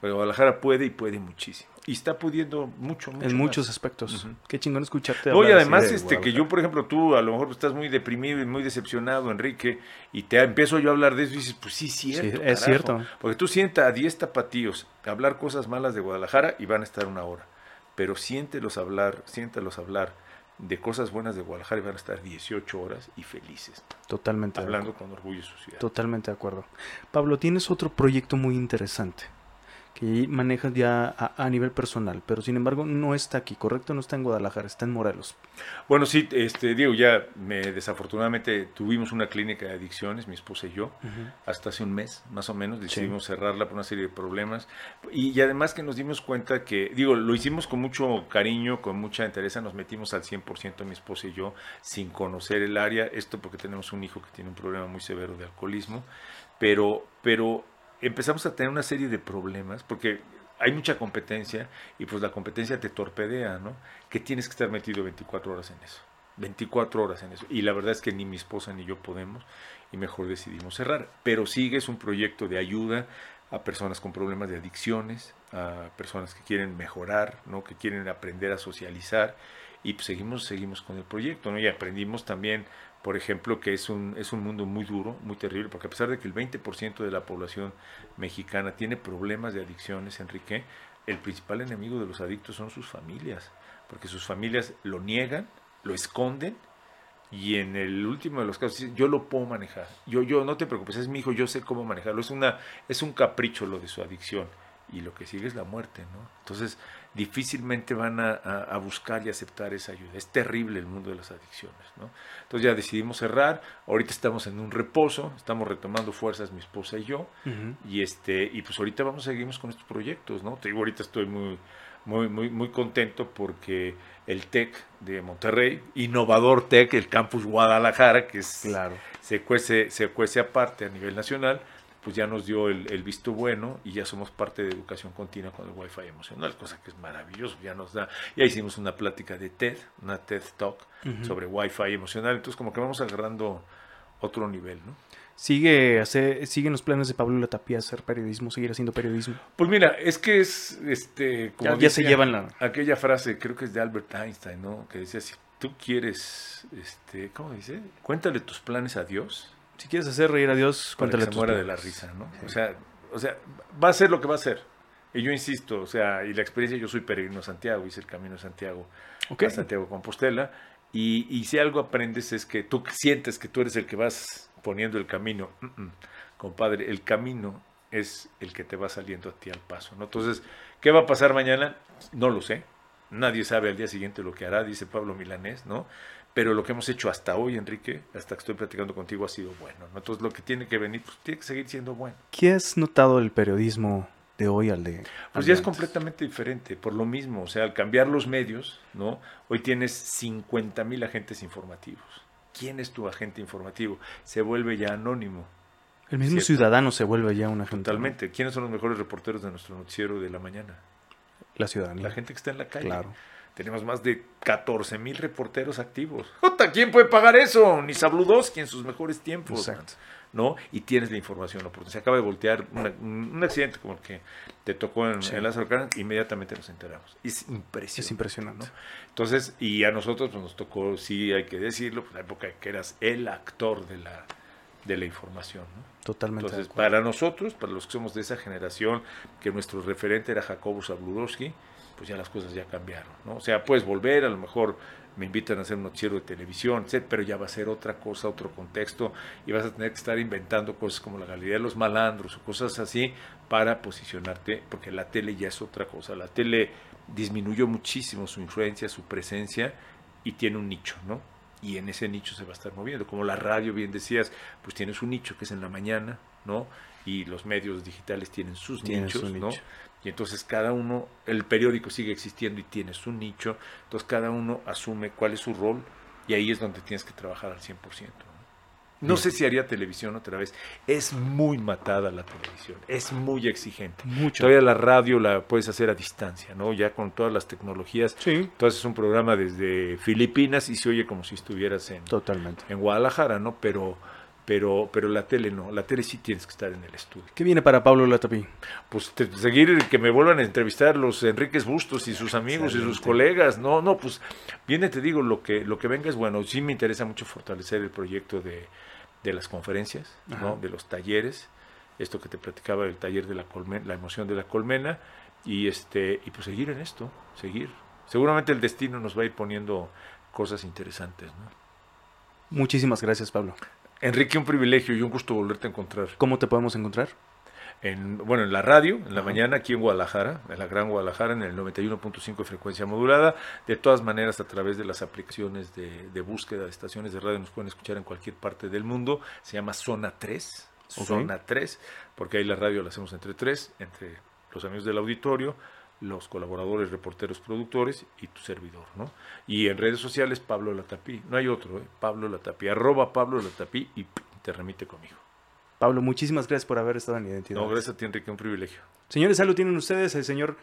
Pero Guadalajara puede y puede muchísimo. Y está pudiendo mucho, mucho En muchos aspectos. Qué chingón escucharte Oye, además, este, que yo, por ejemplo, tú a lo mejor estás muy deprimido y muy decepcionado, Enrique, y te empiezo yo a hablar de eso y dices, pues sí, cierto. es cierto. Porque tú sientas a 10 tapatíos hablar cosas malas de Guadalajara y van a estar una hora. Pero siéntelos hablar, siéntalos hablar de cosas buenas de Guadalajara y van a estar 18 horas y felices. Totalmente. Hablando con orgullo de su ciudad. Totalmente de acuerdo. Pablo, tienes otro proyecto muy interesante que manejas ya a, nivel personal, pero sin embargo no está aquí, ¿correcto? No está en Guadalajara, está en Morelos. Bueno, sí, este, digo, ya me, desafortunadamente tuvimos una clínica de adicciones, mi esposa y yo, hasta hace un mes, más o menos, decidimos cerrarla por una serie de problemas y, además que nos dimos cuenta que, digo, lo hicimos con mucho cariño, con mucha interés, nos metimos al 100% mi esposa y yo, sin conocer el área, esto porque tenemos un hijo que tiene un problema muy severo de alcoholismo, pero, pero empezamos a tener una serie de problemas, porque hay mucha competencia y pues la competencia te torpedea, ¿no? Que tienes que estar metido 24 horas en eso. 24 horas en eso. Y la verdad es que ni mi esposa ni yo podemos y mejor decidimos cerrar. Pero sigue, es un proyecto de ayuda a personas con problemas de adicciones, a personas que quieren mejorar, ¿no? que quieren aprender a socializar y pues seguimos, seguimos con el proyecto. ¿no? Y aprendimos también por ejemplo, que es un, es un mundo muy duro, muy terrible, porque a pesar de que el 20% de la población mexicana tiene problemas de adicciones, Enrique, el principal enemigo de los adictos son sus familias, porque sus familias lo niegan, lo esconden, y en el último de los casos dicen, yo lo puedo manejar, yo, yo, no te preocupes, es mi hijo, yo sé cómo manejarlo, es, una, es un capricho lo de su adicción, y lo que sigue es la muerte, ¿no? Entonces, difícilmente van a, buscar y aceptar esa ayuda. Es terrible el mundo de las adicciones. ¿no? Entonces ya decidimos cerrar, ahorita estamos en un reposo, estamos retomando fuerzas mi esposa y yo, y, este, y pues ahorita vamos a seguir con estos proyectos. ¿no? Te digo, ahorita estoy muy, muy, muy, muy contento porque el TEC de Monterrey, Innovador TEC, el campus Guadalajara, que es, claro. se, cuece, se cuece aparte a nivel nacional, pues ya nos dio el, visto bueno y ya somos parte de educación continua con el Wi-Fi emocional, cosa que es maravilloso, ya nos da, ya hicimos una plática de TED, una TED Talk sobre Wi-Fi emocional, entonces como que vamos agarrando otro nivel, ¿no? ¿Sigue hacer, ¿Siguen los planes de Pablo Latapia hacer periodismo, seguir haciendo periodismo? Pues mira, es que es, este, como ya, se llevan la... Aquella frase, creo que es de Albert Einstein, ¿no? Que decía, si tú quieres, este, ¿cómo dice? Cuéntale tus planes a Dios si quieres hacer reír a Dios, cuéntale que se muera de la risa, ¿no? O sea, o sea, va a ser lo que va a ser. Y yo insisto, o sea, y la experiencia, yo soy peregrino a Santiago, hice el camino de Santiago a Santiago Compostela, y, y, si algo aprendes es que tú sientes que tú eres el que vas poniendo el camino. Compadre, el camino es el que te va saliendo a ti al paso, ¿no? Entonces, ¿qué va a pasar mañana? No lo sé. Nadie sabe al día siguiente lo que hará, dice Pablo Milanés, ¿no? Pero lo que hemos hecho hasta hoy, Enrique, hasta que estoy platicando contigo, ha sido bueno. Entonces, lo que tiene que venir, pues tiene que seguir siendo bueno. ¿Qué has notado del periodismo de hoy al de.? Pues ya es completamente diferente, por lo mismo. O sea, al cambiar los medios, ¿no? Hoy tienes 50 mil agentes informativos. ¿Quién es tu agente informativo? Se vuelve ya anónimo. El mismo ciudadano se vuelve ya un agente. Totalmente. ¿Quiénes son los mejores reporteros de nuestro noticiero de la mañana? La ciudadanía. La gente que está en la calle. Claro. Tenemos más de 14 mil reporteros activos. ¿Quién puede pagar eso? Ni Sabludowski en sus mejores tiempos. ¿no? Y tienes la información porque Se acaba de voltear un accidente como el que te tocó en, sí. Lázaro inmediatamente nos enteramos. Es impresionante. Es impresionante. Entonces, y a nosotros pues, nos tocó, sí hay que decirlo, pues, la época que eras el actor de la de la información. Totalmente. Entonces, para nosotros, para los que somos de esa generación, que nuestro referente era Jacobo Zabludowski, pues ya las cosas ya cambiaron. ¿no? O sea, puedes volver, a lo mejor me invitan a hacer un noticiero de televisión, etc., pero ya va a ser otra cosa, otro contexto, y vas a tener que estar inventando cosas como la Galería de los Malandros o cosas así para posicionarte, porque la tele ya es otra cosa. La tele disminuyó muchísimo su influencia, su presencia, y tiene un nicho, ¿no? Y en ese nicho se va a estar moviendo. Como la radio, bien decías, pues tienes un nicho que es en la mañana, ¿no? Y los medios digitales tienen sus nichos, ¿no? Y entonces cada uno, el periódico sigue existiendo y tiene su nicho, entonces cada uno asume cuál es su rol y ahí es donde tienes que trabajar al 100%. No sé si haría televisión otra vez. Es muy matada la televisión, es muy exigente. Mucho. Todavía la radio la puedes hacer a distancia, ¿no? Ya con todas las tecnologías. Sí. Entonces es un programa desde Filipinas y se oye como si estuvieras en, Totalmente. en Guadalajara, ¿no? Pero pero, pero la tele no, la tele sí tienes que estar en el estudio. ¿Qué viene para Pablo Latapí? Pues seguir que me vuelvan a entrevistar los Enríquez Bustos y sus amigos y sus colegas. No, no, pues viene, te digo, lo que, lo que venga es bueno. Sí me interesa mucho fortalecer el proyecto de, de las conferencias, ¿no? de los talleres, esto que te platicaba del taller de la colmena, la emoción de la colmena, y este, y pues seguir en esto, seguir. Seguramente el destino nos va a ir poniendo cosas interesantes, ¿no? Muchísimas gracias, Pablo. Enrique, un privilegio y un gusto volverte a encontrar. ¿Cómo te podemos encontrar? En, bueno, en la radio, en la mañana, aquí en Guadalajara, en la Gran Guadalajara, en el 91.5 de frecuencia modulada. De todas maneras, a través de las aplicaciones de, búsqueda de estaciones de radio, nos pueden escuchar en cualquier parte del mundo. Se llama Zona 3, Zona 3, porque ahí la radio la hacemos entre tres, entre los amigos del auditorio, los colaboradores, reporteros, productores y tu servidor, ¿no? Y en redes sociales, Pablo Latapí, no hay otro, ¿eh? Pablo Latapí, arroba Pablo Latapí y te remite conmigo. Pablo, muchísimas gracias por haber estado en Identidades. No, gracias a ti, Enrique, un privilegio. Señores, salud tienen ustedes el señor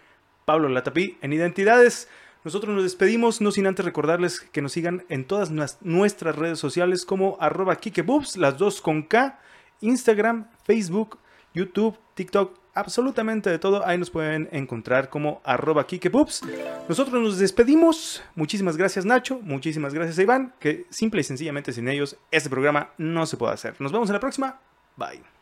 Pablo Latapí en Identidades. Nosotros nos despedimos, no sin antes recordarles que nos sigan en todas nuestras redes sociales como arroba Kikebubs, las dos con K, Instagram, Facebook, YouTube, TikTok absolutamente de todo. Ahí nos pueden encontrar como arroba kikepups. Nosotros nos despedimos. Muchísimas gracias Nacho, muchísimas gracias Iván, que simple y sencillamente sin ellos este programa no se puede hacer. Nos vemos en la próxima. Bye.